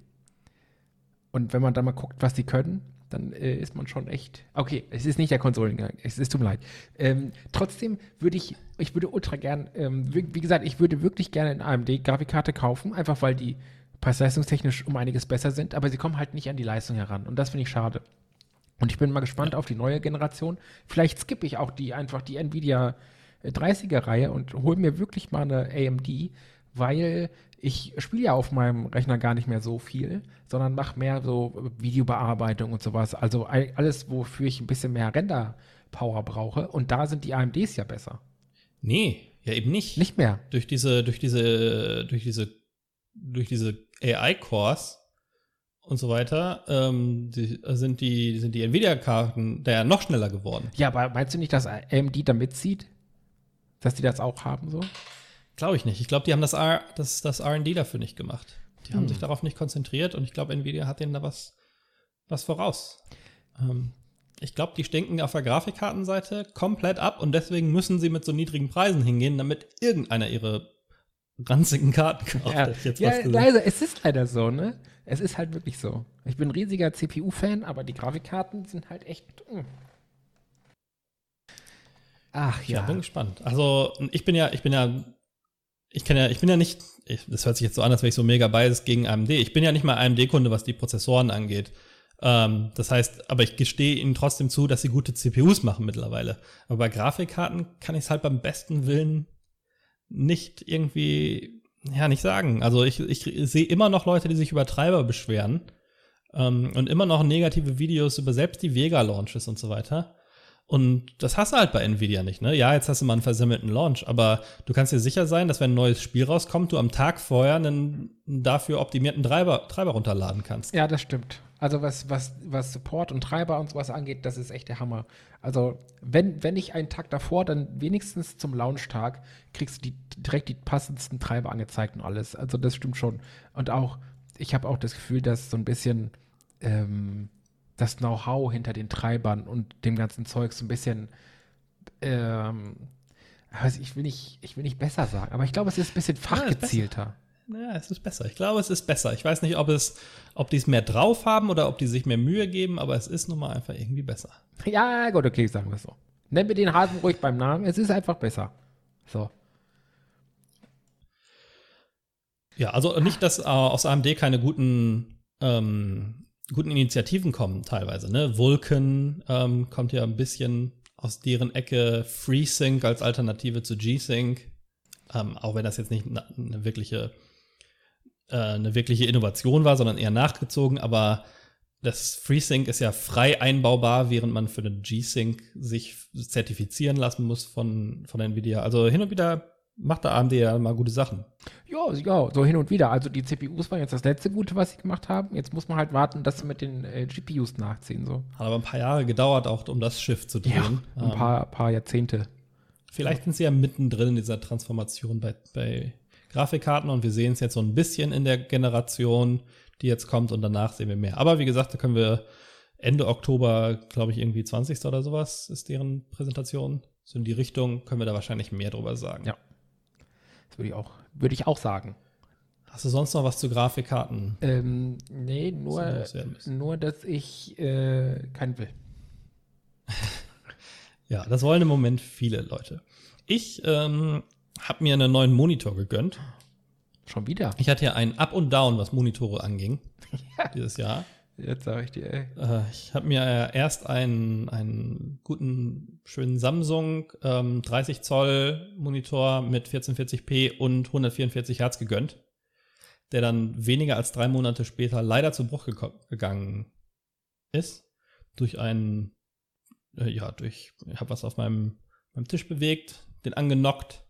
Und wenn man da mal guckt, was die können, dann äh, ist man schon echt. Okay, es ist nicht der Konsolengang. Es ist tut mir leid. Ähm, trotzdem würde ich, ich würde ultra gern, ähm, wie, wie gesagt, ich würde wirklich gerne eine AMD-Grafikkarte kaufen, einfach weil die preis-leistungstechnisch um einiges besser sind, aber sie kommen halt nicht an die Leistung heran. Und das finde ich schade. Und ich bin mal gespannt auf die neue Generation. Vielleicht skippe ich auch die einfach die Nvidia äh, 30er-Reihe und hole mir wirklich mal eine AMD, weil ich spiele ja auf meinem Rechner gar nicht mehr so viel, sondern mache mehr so Videobearbeitung und sowas. Also alles, wofür ich ein bisschen mehr Render-Power brauche. Und da sind die AMDs ja besser. Nee, ja eben nicht. Nicht mehr. Durch diese, durch diese, durch diese, durch diese AI-Cores und so weiter, ähm, die, sind die, sind die Nvidia-Karten da ja noch schneller geworden. Ja, aber meinst du nicht, dass AMD da mitzieht? Dass die das auch haben so? Glaube ich nicht. Ich glaube, die haben das, R, das, das RD dafür nicht gemacht. Die hm. haben sich darauf nicht konzentriert und ich glaube, Nvidia hat denen da was, was voraus. Ähm, ich glaube, die stinken auf der Grafikkartenseite komplett ab und deswegen müssen sie mit so niedrigen Preisen hingehen, damit irgendeiner ihre ranzigen Karten kauft. Ja, jetzt ja leider, es ist leider so, ne? Es ist halt wirklich so. Ich bin ein riesiger CPU-Fan, aber die Grafikkarten sind halt echt. Mh. Hm. Ach ja. Ja, bin gespannt. Also ich bin ja, ich bin ja ich kann ja, ich bin ja nicht, ich, das hört sich jetzt so an, als wäre ich so mega biased gegen AMD. Ich bin ja nicht mal AMD-Kunde, was die Prozessoren angeht. Ähm, das heißt, aber ich gestehe ihnen trotzdem zu, dass sie gute CPUs machen mittlerweile. Aber bei Grafikkarten kann ich es halt beim besten Willen nicht irgendwie, ja, nicht sagen. Also ich, ich sehe immer noch Leute, die sich über Treiber beschweren ähm, und immer noch negative Videos über selbst die Vega-Launches und so weiter. Und das hast du halt bei Nvidia nicht, ne? Ja, jetzt hast du mal einen versammelten Launch, aber du kannst dir sicher sein, dass wenn ein neues Spiel rauskommt, du am Tag vorher einen dafür optimierten Treiber, Treiber runterladen kannst. Ja, das stimmt. Also was, was, was Support und Treiber und sowas angeht, das ist echt der Hammer. Also wenn, wenn nicht einen Tag davor, dann wenigstens zum Launchtag kriegst du die, direkt die passendsten Treiber angezeigt und alles. Also das stimmt schon. Und auch, ich habe auch das Gefühl, dass so ein bisschen ähm, das Know-how hinter den Treibern und dem ganzen Zeug so ein bisschen, ähm, also ich will nicht, ich will nicht besser sagen, aber ich glaube, es ist ein bisschen fachgezielter. Ja, es ist besser. Ich glaube, es ist besser. Ich weiß nicht, ob es, ob die es mehr drauf haben oder ob die sich mehr Mühe geben, aber es ist nun mal einfach irgendwie besser. Ja, gut, okay, sagen wir es so. Nennen wir den Hasen ruhig beim Namen. Es ist einfach besser. So. Ja, also nicht, dass äh, aus AMD keine guten ähm, guten Initiativen kommen teilweise. Ne? Vulkan ähm, kommt ja ein bisschen aus deren Ecke. FreeSync als Alternative zu G-Sync. Ähm, auch wenn das jetzt nicht eine wirkliche, äh, eine wirkliche Innovation war, sondern eher nachgezogen. Aber das FreeSync ist ja frei einbaubar, während man für den G-Sync sich zertifizieren lassen muss von, von Nvidia. Also hin und wieder macht der AMD ja mal gute Sachen. Ja, ja, so hin und wieder. Also die CPUs waren jetzt das letzte Gute, was sie gemacht haben. Jetzt muss man halt warten, dass sie mit den äh, GPUs nachziehen. So. Hat aber ein paar Jahre gedauert, auch um das Schiff zu drehen. Ja, ein ähm, paar, paar Jahrzehnte. Vielleicht sind sie ja mittendrin in dieser Transformation bei, bei Grafikkarten und wir sehen es jetzt so ein bisschen in der Generation, die jetzt kommt und danach sehen wir mehr. Aber wie gesagt, da können wir Ende Oktober, glaube ich, irgendwie 20. oder sowas ist deren Präsentation. So in die Richtung können wir da wahrscheinlich mehr drüber sagen. Ja. Das würde ich auch, würde ich auch sagen. Hast du sonst noch was zu Grafikkarten? Ähm, nee, nur, nur dass ich äh, keinen will. (laughs) ja, das wollen im Moment viele Leute. Ich ähm, habe mir einen neuen Monitor gegönnt. Schon wieder? Ich hatte ja einen Up und Down, was Monitore anging, (laughs) ja. dieses Jahr. Jetzt sage ich dir, ey. Äh, ich habe mir erst einen, einen guten, schönen Samsung ähm, 30 Zoll Monitor mit 1440p und 144 Hertz gegönnt, der dann weniger als drei Monate später leider zu Bruch gegangen ist. Durch einen, äh, ja, durch, ich habe was auf meinem, meinem Tisch bewegt, den angenockt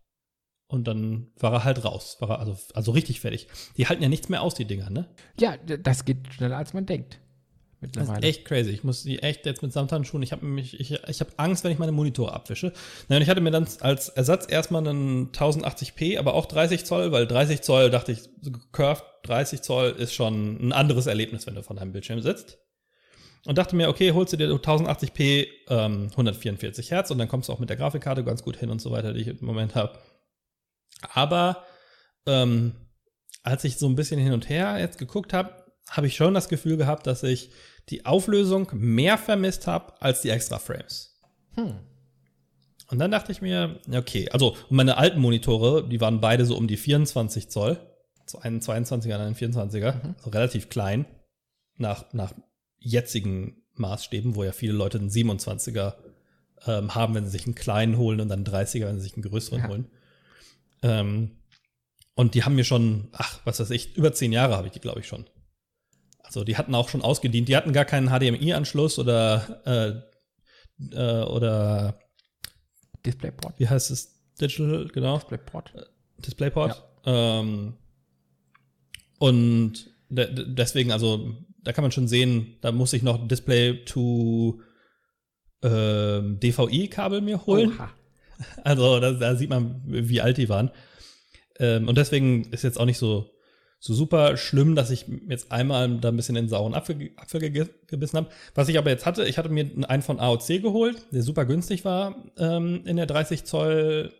und dann war er halt raus. War er also, also richtig fertig. Die halten ja nichts mehr aus, die Dinger, ne? Ja, das geht schneller, als man denkt. Das ist echt crazy. Ich muss die echt jetzt mit Samthandschuhen, ich habe mich, ich, ich habe Angst, wenn ich meine Monitore abwische. Nein, ich hatte mir dann als Ersatz erstmal einen 1080p, aber auch 30 Zoll, weil 30 Zoll dachte ich, curved 30 Zoll ist schon ein anderes Erlebnis, wenn du von deinem Bildschirm sitzt. Und dachte mir, okay, holst du dir 1080p ähm, 144 Hertz und dann kommst du auch mit der Grafikkarte ganz gut hin und so weiter, die ich im Moment habe. Aber ähm, als ich so ein bisschen hin und her jetzt geguckt habe, habe ich schon das Gefühl gehabt, dass ich die Auflösung mehr vermisst habe als die extra Frames. Hm. Und dann dachte ich mir, okay, also meine alten Monitore, die waren beide so um die 24 Zoll. So einen 22er und einen 24er, mhm. also relativ klein. Nach, nach jetzigen Maßstäben, wo ja viele Leute einen 27er ähm, haben, wenn sie sich einen kleinen holen und dann einen 30er, wenn sie sich einen größeren ja. holen. Ähm, Und die haben mir schon, ach, was weiß ich, über zehn Jahre habe ich die, glaube ich, schon. Also die hatten auch schon ausgedient. Die hatten gar keinen HDMI-Anschluss oder äh, äh, oder DisplayPort. Wie heißt es? Digital, genau. DisplayPort. DisplayPort. Ja. Ähm, und de deswegen, also da kann man schon sehen, da muss ich noch Display to ähm, DVI-Kabel mir holen. Oha. Also da, da, sieht man, wie alt die waren. Ähm, und deswegen ist jetzt auch nicht so, so super schlimm, dass ich jetzt einmal da ein bisschen den sauren Apfel, Apfel gebissen habe. Was ich aber jetzt hatte, ich hatte mir einen von AOC geholt, der super günstig war ähm, in der 30 Zoll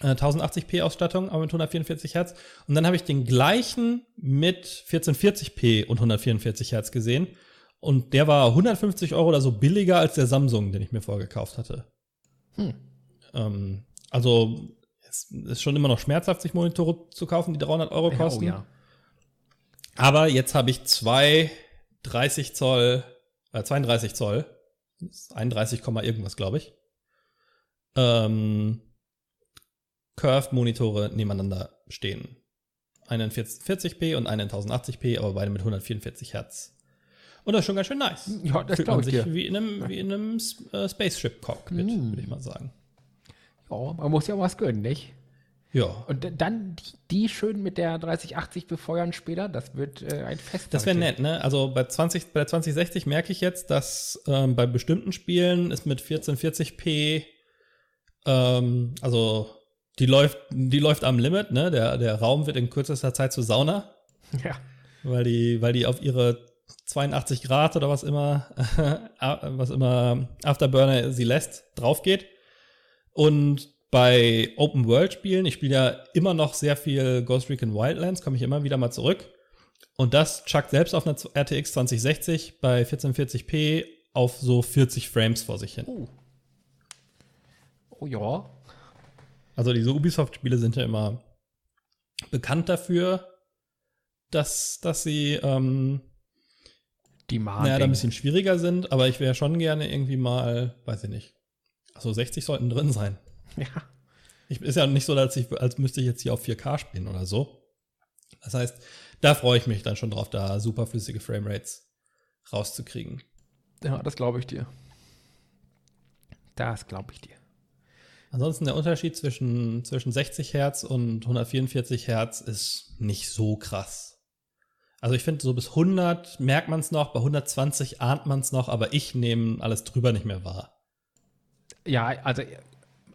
1080p äh, Ausstattung, aber mit 144 Hertz. Und dann habe ich den gleichen mit 1440p und 144 Hertz gesehen. Und der war 150 Euro oder so billiger als der Samsung, den ich mir vorgekauft hatte. Hm. Ähm, also es ist schon immer noch schmerzhaft, sich Monitore zu kaufen, die 300 Euro kosten. Ja, oh ja. Aber jetzt habe ich zwei 30 Zoll, äh, 32 Zoll, 31, irgendwas, glaube ich. Ähm, Curved-Monitore nebeneinander stehen. Einen 40p und einen 1080p, aber beide mit 144 Hertz. Und das ist schon ganz schön nice. Ja, das glaube ich sich dir. Wie in einem, wie in einem äh, Spaceship-Cockpit, mm. würde ich mal sagen. Ja, man muss ja was gönnen, nicht? Ja. Und dann die, die, schön mit der 3080 befeuern später, das wird äh, ein Fest. Das wäre nett, ne? Also bei, 20, bei der 2060 merke ich jetzt, dass ähm, bei bestimmten Spielen ist mit 1440p, ähm, also die läuft, die läuft am Limit, ne? Der, der Raum wird in kürzester Zeit zu Sauna. (laughs) Ja. Weil die, weil die auf ihre 82 Grad oder was immer, (laughs) was immer Afterburner sie lässt, drauf geht. Und bei Open World Spielen, ich spiele ja immer noch sehr viel Ghost Recon Wildlands, komme ich immer wieder mal zurück. Und das chuckt selbst auf einer RTX 2060 bei 1440p auf so 40 Frames vor sich hin. Oh, oh ja. Also diese Ubisoft-Spiele sind ja immer bekannt dafür, dass, dass sie ähm, Demanding. naja, da ein bisschen schwieriger sind, aber ich wäre schon gerne irgendwie mal, weiß ich nicht. Also 60 sollten drin sein. Ja. Ich, ist ja nicht so, als, ich, als müsste ich jetzt hier auf 4K spielen oder so. Das heißt, da freue ich mich dann schon drauf, da super flüssige Framerates rauszukriegen. Ja, das glaube ich dir. Das glaube ich dir. Ansonsten der Unterschied zwischen, zwischen 60 Hertz und 144 Hertz ist nicht so krass. Also ich finde, so bis 100 merkt man es noch, bei 120 ahnt man es noch, aber ich nehme alles drüber nicht mehr wahr. Ja, also,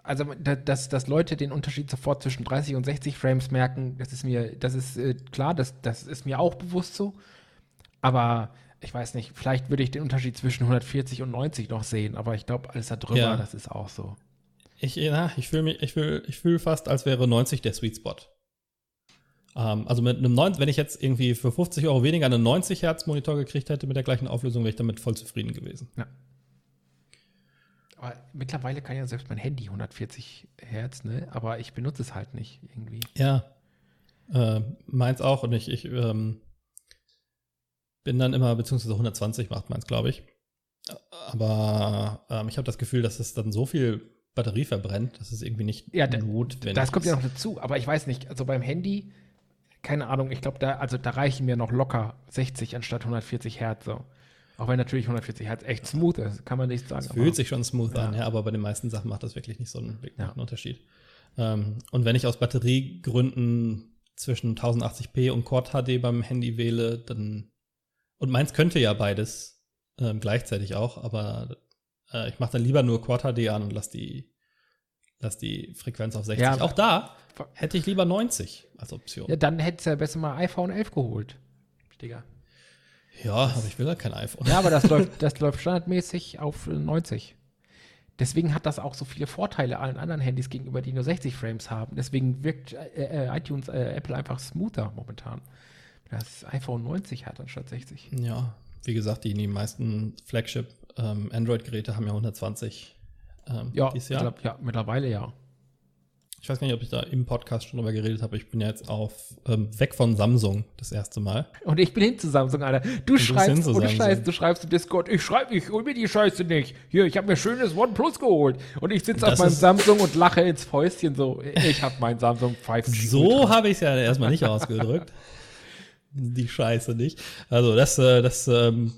also dass, dass Leute den Unterschied sofort zwischen 30 und 60 Frames merken, das ist mir, das ist äh, klar, das, das ist mir auch bewusst so. Aber ich weiß nicht, vielleicht würde ich den Unterschied zwischen 140 und 90 noch sehen, aber ich glaube, alles da drüber, ja. das ist auch so. Ich, ja, ich fühle mich, ich fühle ich fühl fast, als wäre 90 der Sweet Spot. Ähm, also mit einem 90, wenn ich jetzt irgendwie für 50 Euro weniger einen 90 Hertz Monitor gekriegt hätte mit der gleichen Auflösung, wäre ich damit voll zufrieden gewesen. Ja. Aber mittlerweile kann ja selbst mein Handy 140 Hertz, ne? Aber ich benutze es halt nicht irgendwie. Ja. Äh, meins auch und ich, ich ähm, bin dann immer, beziehungsweise 120 macht meins, glaube ich. Aber ähm, ich habe das Gefühl, dass es dann so viel Batterie verbrennt. Das ist irgendwie nicht ja, notwendig. Das kommt ja noch dazu, aber ich weiß nicht, also beim Handy, keine Ahnung, ich glaube, da, also da reichen mir noch locker 60 anstatt 140 Hertz. So. Auch wenn natürlich 140 Hertz echt smooth ist, kann man nicht sagen. Es fühlt sich schon smooth ja. an, ja, aber bei den meisten Sachen macht das wirklich nicht so einen, ja. Unterschied. Ähm, und wenn ich aus Batteriegründen zwischen 1080p und Quad HD beim Handy wähle, dann und meins könnte ja beides ähm, gleichzeitig auch, aber äh, ich mache dann lieber nur Quad HD an und lass die, lass die Frequenz auf 60. Ja, Auch da hätte ich lieber 90 als Option. Ja, dann hättest du ja besser mal iPhone 11 geholt. Digga. Ja, aber ich will ja kein iPhone. Ja, aber das (laughs) läuft, das läuft standardmäßig auf 90. Deswegen hat das auch so viele Vorteile allen anderen Handys gegenüber, die nur 60 Frames haben. Deswegen wirkt äh, äh, iTunes, äh, Apple einfach smoother momentan. Das iPhone 90 hat anstatt 60. Ja, wie gesagt, die, die meisten Flagship ähm, Android-Geräte haben ja 120 ähm, ja, dieses Jahr. Glaub, ja, mittlerweile ja. Ich weiß gar nicht, ob ich da im Podcast schon drüber geredet habe. Ich bin ja jetzt auf ähm, weg von Samsung das erste Mal. Und ich bin hin zu Samsung, Alter. Du bist schreibst, ohne. Scheiß, du schreibst im Discord, ich schreibe, ich hol mir die Scheiße nicht. Hier, ich habe mir schönes OnePlus geholt. Und ich sitze auf meinem Samsung und lache ins Fäustchen so. Ich habe mein Samsung 5G. So habe ich es ja erstmal nicht ausgedrückt. Die Scheiße nicht. Also das, äh, das, ähm,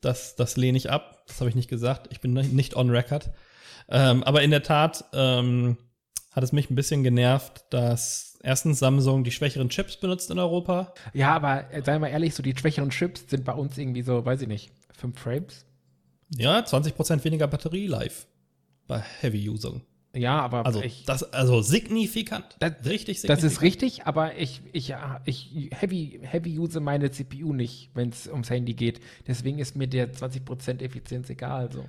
das, das lehne ich ab. Das habe ich nicht gesagt. Ich bin nicht on record. Ähm, aber in der Tat ähm, hat es mich ein bisschen genervt, dass erstens Samsung die schwächeren Chips benutzt in Europa. Ja, aber äh, sei mal ehrlich, so die schwächeren Chips sind bei uns irgendwie so, weiß ich nicht, 5 Frames? Ja, 20% weniger Batterie live bei Heavy-Usung. Ja, aber Also, ich, das, also signifikant. Das- richtig das signifikant. ist richtig, aber ich, ich, ich heavy, heavy use meine CPU nicht, wenn es ums Handy geht. Deswegen ist mir der 20% Effizienz egal. So.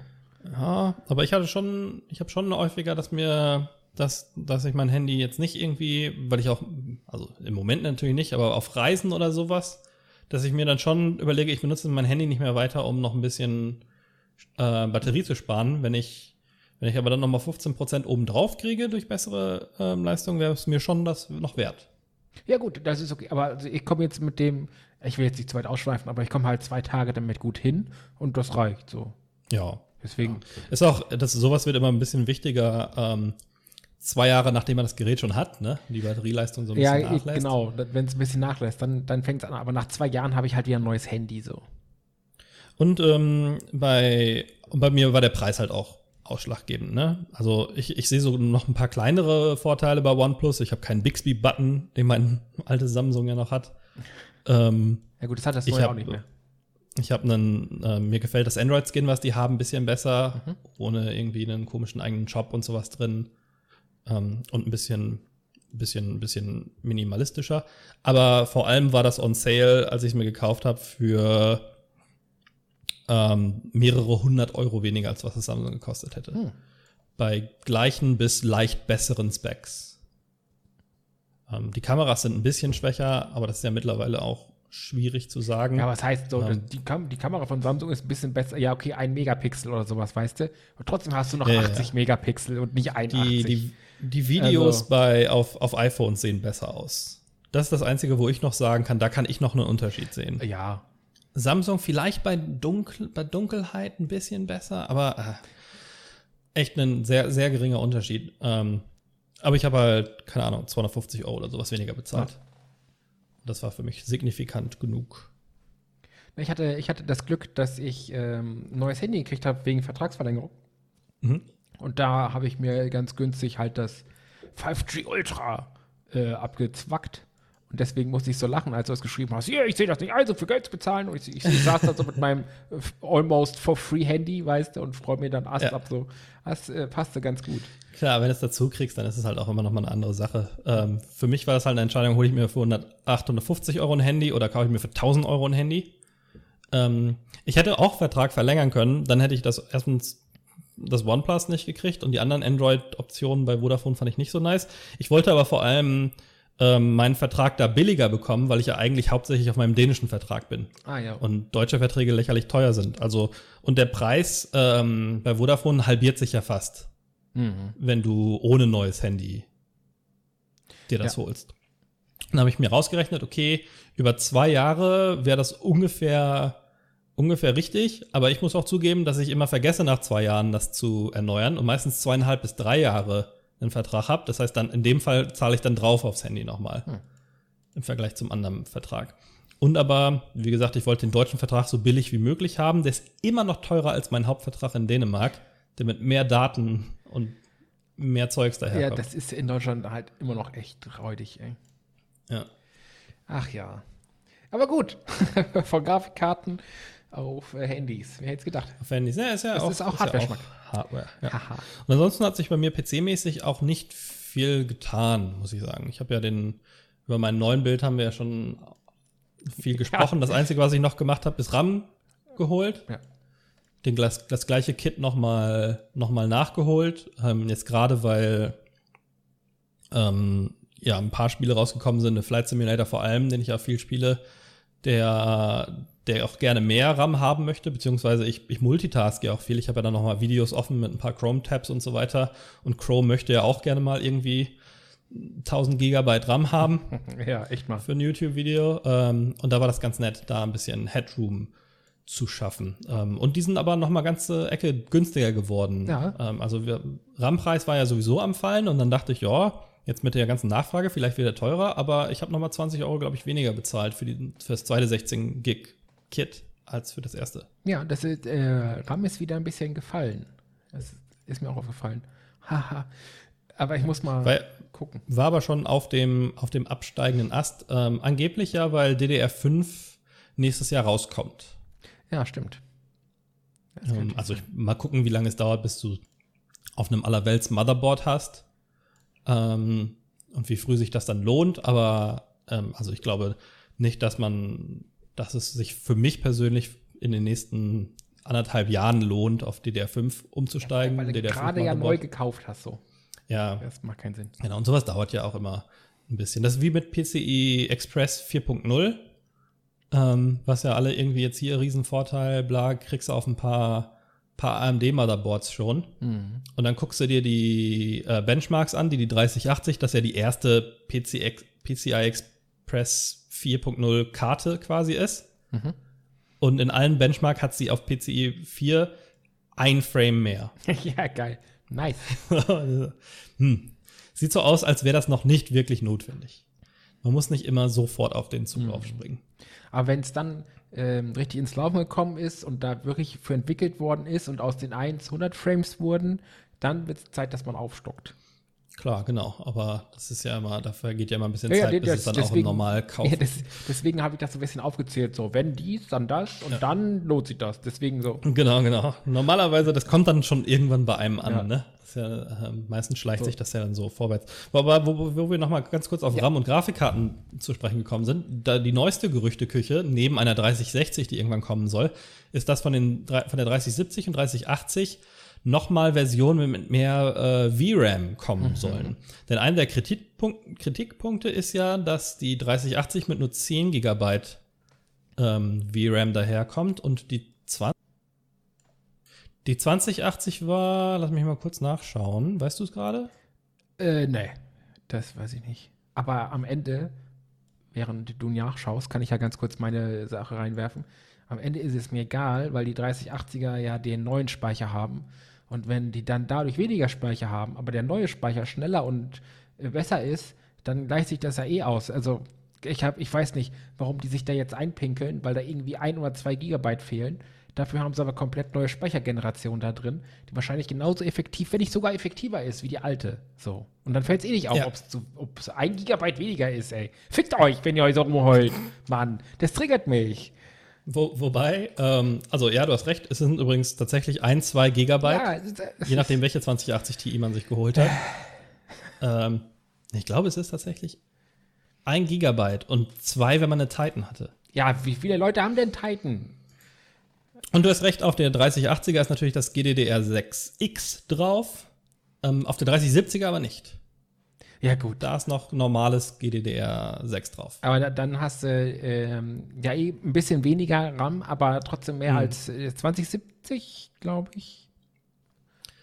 Ja, aber ich hatte schon, ich habe schon häufiger, dass mir, dass, dass ich mein Handy jetzt nicht irgendwie, weil ich auch, also im Moment natürlich nicht, aber auf Reisen oder sowas, dass ich mir dann schon überlege, ich benutze mein Handy nicht mehr weiter, um noch ein bisschen äh, Batterie zu sparen. Wenn ich, wenn ich aber dann nochmal 15% oben drauf kriege durch bessere ähm, Leistung, wäre es mir schon das noch wert. Ja, gut, das ist okay. Aber also ich komme jetzt mit dem, ich will jetzt nicht zu weit ausschweifen, aber ich komme halt zwei Tage damit gut hin und das reicht so. Ja. Deswegen, Ist auch, das, sowas wird immer ein bisschen wichtiger, ähm, zwei Jahre nachdem man das Gerät schon hat, ne? Die Batterieleistung so ein ja, bisschen nachlässt. genau, wenn es ein bisschen nachlässt, dann, dann fängt es an. Aber nach zwei Jahren habe ich halt wieder ein neues Handy so. Und ähm, bei, und bei mir war der Preis halt auch ausschlaggebend. Ne? Also ich, ich sehe so noch ein paar kleinere Vorteile bei OnePlus. Ich habe keinen Bixby-Button, den mein (laughs) altes Samsung ja noch hat. Ähm, Ja gut, das hat das neue hab- auch nicht mehr. ich habe einen, äh, mir gefällt das Android-Skin, was die haben, ein bisschen besser, Mhm. ohne irgendwie einen komischen eigenen Shop und sowas drin. Ähm, und ein bisschen, bisschen, bisschen minimalistischer. Aber vor allem war das on sale, als ich es mir gekauft habe, für ähm, mehrere hundert Euro weniger, als was es Samsung gekostet hätte. Hm. Bei gleichen bis leicht besseren Specs. Ähm, die Kameras sind ein bisschen schwächer, aber das ist ja mittlerweile auch schwierig zu sagen. Ja, was heißt so, Ähm. die, Kam die Kamera von Samsung ist ein bisschen besser. Ja, okay, ein Megapixel oder sowas, weißt du? Und trotzdem hast du noch ja, 80 Megapixel und nicht 81. die, die, die Videos Also- bei, auf, auf iPhones sehen besser aus. Das ist das Einzige, wo ich noch sagen kann, da kann ich noch einen Unterschied sehen. ja, Samsung vielleicht bei, Dunkel, bei Dunkelheit ein bisschen besser, aber äh, echt ein sehr, sehr geringer Unterschied. Ähm, aber ich habe halt, keine Ahnung, 250 Euro oder sowas weniger bezahlt. Das war für mich signifikant genug. ich hatte, ich hatte das Glück, dass ich ähm, ein neues Handy gekriegt habe wegen Vertragsverlängerung. Mhm. Und da habe ich mir ganz günstig halt das 5G Ultra äh, abgezwackt. Und deswegen musste ich so lachen, als du es geschrieben hast. Hier, ich sehe das nicht ein, so viel Geld zu bezahlen. Und ich, ich, ich saß da so mit meinem äh, almost for free Handy, weißt du, und freue mir dann Ast Ja. ab. So. Das äh, passte ganz gut. Klar, wenn du es dazu kriegst, dann ist es halt auch immer noch mal eine andere Sache. Ähm, für mich war das halt eine Entscheidung, hole ich mir für 100, 850 Euro ein Handy oder kaufe ich mir für 1000 Euro ein Handy. Ähm, ich hätte auch Vertrag verlängern können, dann hätte ich das erstens das OnePlus nicht gekriegt und die anderen Android-Optionen bei Vodafone fand ich nicht so nice. Ich wollte aber vor allem ähm, meinen Vertrag da billiger bekommen, weil ich ja eigentlich hauptsächlich auf meinem dänischen Vertrag bin Ah ja. und deutsche Verträge lächerlich teuer sind. Also und der Preis ähm, bei Vodafone halbiert sich ja fast Mhm. wenn du ohne neues Handy dir das holst. Dann habe ich mir rausgerechnet, okay, über zwei Jahre wäre das ungefähr, ungefähr richtig, aber ich muss auch zugeben, dass ich immer vergesse, nach zwei Jahren das zu erneuern und meistens zweieinhalb bis drei Jahre einen Vertrag habe. Das heißt, dann in dem Fall zahle ich dann drauf aufs Handy nochmal Hm. im Vergleich zum anderen Vertrag. Und aber, wie gesagt, ich wollte den deutschen Vertrag so billig wie möglich haben. Der ist immer noch teurer als mein Hauptvertrag in Dänemark, der mit mehr Daten und mehr Zeugs Ja, daherkommt. das ist in Deutschland halt immer noch echt räudig, ey. Ja. Ach ja. Aber gut. (laughs) Von Grafikkarten auf äh, Handys. Wer hätte es gedacht? Auf Handys. Ja, ist ja Das auch, ist auch ja Hardware-Schmack. Hardware. Ja. Und ansonsten hat sich bei mir PC-mäßig auch nicht viel getan, muss ich sagen. Ich habe ja den, über meinen neuen Bild haben wir ja schon viel gesprochen. Das Einzige, was ich noch gemacht habe, ist RAM geholt. Ja. Den, das, das gleiche Kit nochmal noch mal nachgeholt. Ähm, jetzt gerade, weil ähm, ja ein paar Spiele rausgekommen sind, Flight Simulator vor allem, den ich auch viel spiele. der, der auch gerne mehr RAM haben möchte, beziehungsweise ich, ich multitask ja auch viel. Ich habe ja dann nochmal Videos offen mit ein paar Chrome-Tabs und so weiter. Und Chrome möchte ja auch gerne mal irgendwie 1000 Gigabyte RAM haben. (laughs) ja, echt mal. Für ein YouTube-Video. Ähm, und da war das ganz nett, da ein bisschen Headroom zu schaffen. Ähm, und die sind aber noch mal ganze Ecke günstiger geworden. Ja. Ähm, also RAM-Preis war ja sowieso am Fallen und dann dachte ich, ja, jetzt mit der ganzen Nachfrage vielleicht wieder teurer, aber ich habe noch mal 20 Euro, glaube ich, weniger bezahlt für, die, für das zweite 16 Gig Kit als für das erste. Ja, das ist, äh, RAM ist wieder ein bisschen gefallen. Das ist mir auch aufgefallen. (laughs) Haha. aber ich muss mal Weil, gucken. War aber schon auf dem, auf dem absteigenden Ast. Ähm, angeblich ja, weil DDR5 nächstes Jahr rauskommt. Ja, stimmt. Ähm, also ich, mal gucken, wie lange es dauert, bis du auf einem allerwelts Motherboard hast. Ähm, und wie früh sich das dann lohnt. Aber ähm, also ich glaube nicht, dass man, dass es sich für mich persönlich in den nächsten anderthalb Jahren lohnt, auf DDR5 umzusteigen. Weil du DDR5 gerade ja neu gekauft hast, so. Ja, Das macht keinen Sinn. Genau, und sowas dauert ja auch immer ein bisschen. Das ist wie mit PCI Express 4.0, ähm, was ja alle irgendwie jetzt hier Riesenvorteil, bla, kriegst du auf ein paar, paar AMD-Motherboards schon. Und dann guckst du dir die äh, Benchmarks an, die die 3080, das ja die erste PCI, PCI Express 4.0 Karte quasi ist. Und in allen Benchmark hat sie auf PCI 4 ein Frame mehr. (laughs) ja, geil. Nice. (laughs) hm. Sieht so aus, als wäre das noch nicht wirklich notwendig. Man muss nicht immer sofort auf den Zug aufspringen. Aber wenn es dann ähm, richtig ins Laufen gekommen ist und da wirklich für entwickelt worden ist und aus den 1 100 Frames wurden, dann wird es Zeit, dass man aufstockt. Klar, genau. Aber das ist ja immer, dafür geht ja immer ein bisschen Ja, ja, Zeit, bis das- es dann auch im deswegen- Normalkauf (laughs) Ja, das, deswegen habe ich das so ein bisschen aufgezählt. So, wenn dies, dann das und dann lohnt sich das. Deswegen so. Genau, genau. Normalerweise, das kommt dann schon irgendwann bei einem an, Ja. ne? Ja, äh, meistens schleicht So. sich das ja dann so vorwärts. Aber wo, wo, wo wir noch mal ganz kurz auf RAM und Grafikkarten zu sprechen gekommen sind, da die neueste Gerüchteküche neben einer 3060, die irgendwann kommen soll, ist das von, den, von der 3070 und 3080 nochmal Versionen mit mehr äh, VRAM kommen sollen. Denn einer der Kritikpunk Kritikpunkte ist ja, dass die 3080 mit nur 10 Gigabyte ähm, VRAM daherkommt und die 20 die 2080 war, lass mich mal kurz nachschauen. Weißt du es gerade? Äh, nee, das weiß ich nicht. Aber am Ende, während du nachschaust, kann ich ja ganz kurz meine Sache reinwerfen. Am Ende ist es mir egal, weil die 3080er ja den neuen Speicher haben. Und wenn die dann dadurch weniger Speicher haben, aber der neue Speicher schneller und äh, besser ist, dann gleicht sich das ja eh aus. Also ich habe, ich weiß nicht, warum die sich da jetzt einpinkeln, weil da irgendwie ein oder zwei Gigabyte fehlen. Dafür haben sie aber komplett neue Speichergeneration da drin, die wahrscheinlich genauso effektiv, wenn nicht sogar effektiver ist wie die alte. So. Und dann fällt es eh nicht auf, Ja. ob es ein Gigabyte weniger ist, ey. Fickt euch, wenn ihr euch so rumheult. Mann, das triggert mich. Wo, wobei, ähm, also ja, du hast recht, es sind übrigens tatsächlich ein, zwei Gigabyte, Ja, es je nachdem, welche 2080 Ti man sich geholt hat. (sighs) ähm, ich glaube, es ist tatsächlich ein Gigabyte und zwei, wenn man eine Titan hatte. ja, wie viele Leute haben denn Titan? Und du hast recht, auf der 3080er ist natürlich das GDDR6X drauf, ähm, auf der 3070er aber nicht. Ja, gut. Da ist noch normales GDDR6 drauf. Aber da, dann hast du ähm, ja eh ein bisschen weniger RAM, aber trotzdem mehr Mhm. als äh, 2070, glaube ich.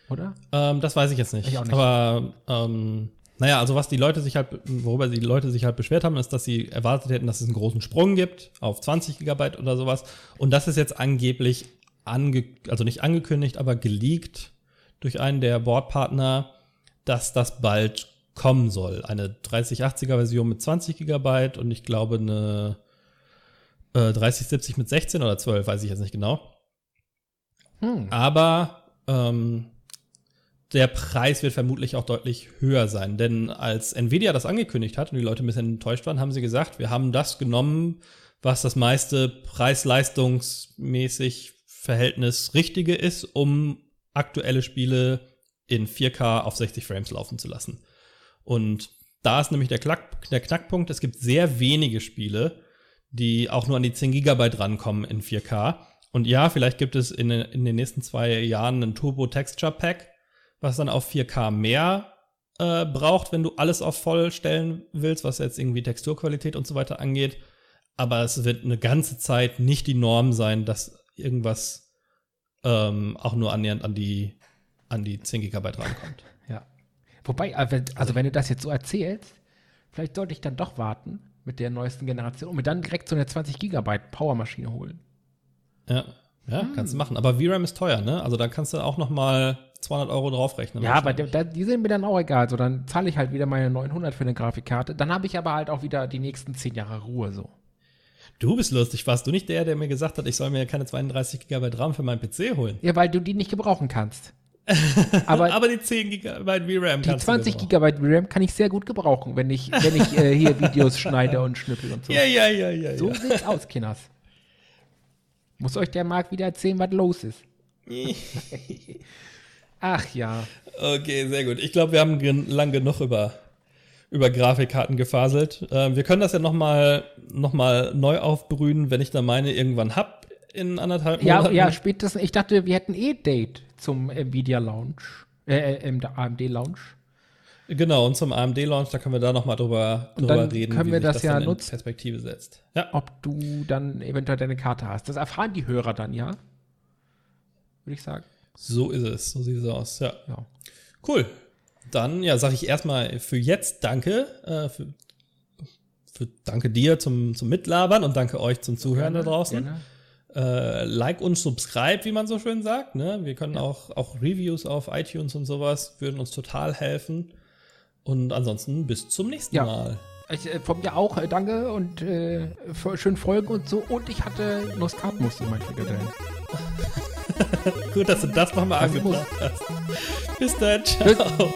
Oder? Ähm, das weiß ich jetzt nicht. Ich auch nicht. Aber ähm, naja, also was die Leute sich halt, worüber die Leute sich halt beschwert haben, ist, dass sie erwartet hätten, dass es einen großen Sprung gibt auf 20 Gigabyte oder sowas. Und das ist jetzt angeblich ange, also nicht angekündigt, aber geleakt durch einen der Boardpartner, dass das bald kommen soll. Eine 3080er Version mit 20 Gigabyte und ich glaube eine äh, 3070 mit 16 oder 12, weiß ich jetzt nicht genau. Hm. Aber ähm, der Preis wird vermutlich auch deutlich höher sein. Denn als Nvidia das angekündigt hat und die Leute ein bisschen enttäuscht waren, haben sie gesagt, wir haben das genommen, was das meiste preis-leistungsmäßig Verhältnis Richtige ist, um aktuelle Spiele in 4K auf 60 Frames laufen zu lassen. Und da ist nämlich der, Klack, der Knackpunkt, es gibt sehr wenige Spiele, die auch nur an die 10 Gigabyte rankommen in 4K. Und ja, vielleicht gibt es in, den- in den nächsten zwei Jahren ein Turbo Texture Pack, was dann auf 4K mehr äh, braucht, wenn du alles auf voll stellen willst, was jetzt irgendwie Texturqualität und so weiter angeht. aber es wird eine ganze Zeit nicht die Norm sein, dass irgendwas ähm, auch nur annähernd an die, an die 10 Gigabyte rankommt. Wobei, äh, also wenn du das jetzt so erzählst, vielleicht sollte ich dann doch warten mit der neuesten Generation und mir dann direkt so eine 20 Gigabyte Powermaschine holen. Ja, ja, kannst du machen. Aber VRAM ist teuer, ne? Also da kannst du auch noch mal 200 Euro draufrechnen. Ja, aber der, die sind mir dann auch egal. So, dann zahle ich halt wieder meine 900 für eine Grafikkarte. Dann habe ich aber halt auch wieder die nächsten 10 Jahre Ruhe so. Du bist lustig. Warst du nicht der, der mir gesagt hat, ich soll mir keine 32 Gigabyte RAM für meinen PC holen? Ja, weil du die nicht gebrauchen kannst. (laughs) Aber Aber die 10 Gigabyte VRAM die kannst 20 du gebrauchen. Gigabyte RAM kann ich sehr gut gebrauchen, wenn ich, wenn ich äh, hier Videos (laughs) schneide und schnippel und so. Ja, ja, ja, ja. So ja. sieht's aus, Kinders. Muss euch der Marc wieder erzählen, was los ist. (laughs) Ach ja. Okay, sehr gut. Ich glaube, wir haben gen lang genug über, über Grafikkarten gefaselt. Ähm, wir können das ja noch mal, noch mal neu aufbrühen, wenn ich da meine irgendwann hab in anderthalb Ja, Monaten. ja, spätestens, ich dachte, wir hätten eh Date zum Nvidia Launch. Äh, äh, im AMD Launch. Genau, und zum AMD-Launch, da können wir da noch mal drüber, drüber dann reden, können wir sich das ja dann in nutzen. Perspektive setzt. Ja, Ob du dann eventuell deine Karte hast. Das erfahren die Hörer dann, ja? Würde ich sagen. so ist es. So sieht es aus. Ja. Ja. Cool. Dann, ja, sage ich erstmal für jetzt Danke. Äh, für, für Danke dir zum, zum Mitlabern und danke euch zum Zuhören da draußen. Gerne. Äh, like und subscribe, wie man so schön sagt. Ne? Wir können auch, auch Reviews auf iTunes und sowas, würden uns total helfen. Und ansonsten bis zum nächsten Ja. Mal. Ich, äh, von mir auch, äh, danke und äh, schön folgen und so. Und ich hatte Muskatnuss in meinen Frikadellen. Gut, dass du das nochmal angebracht hast. Bis dann. Ciao.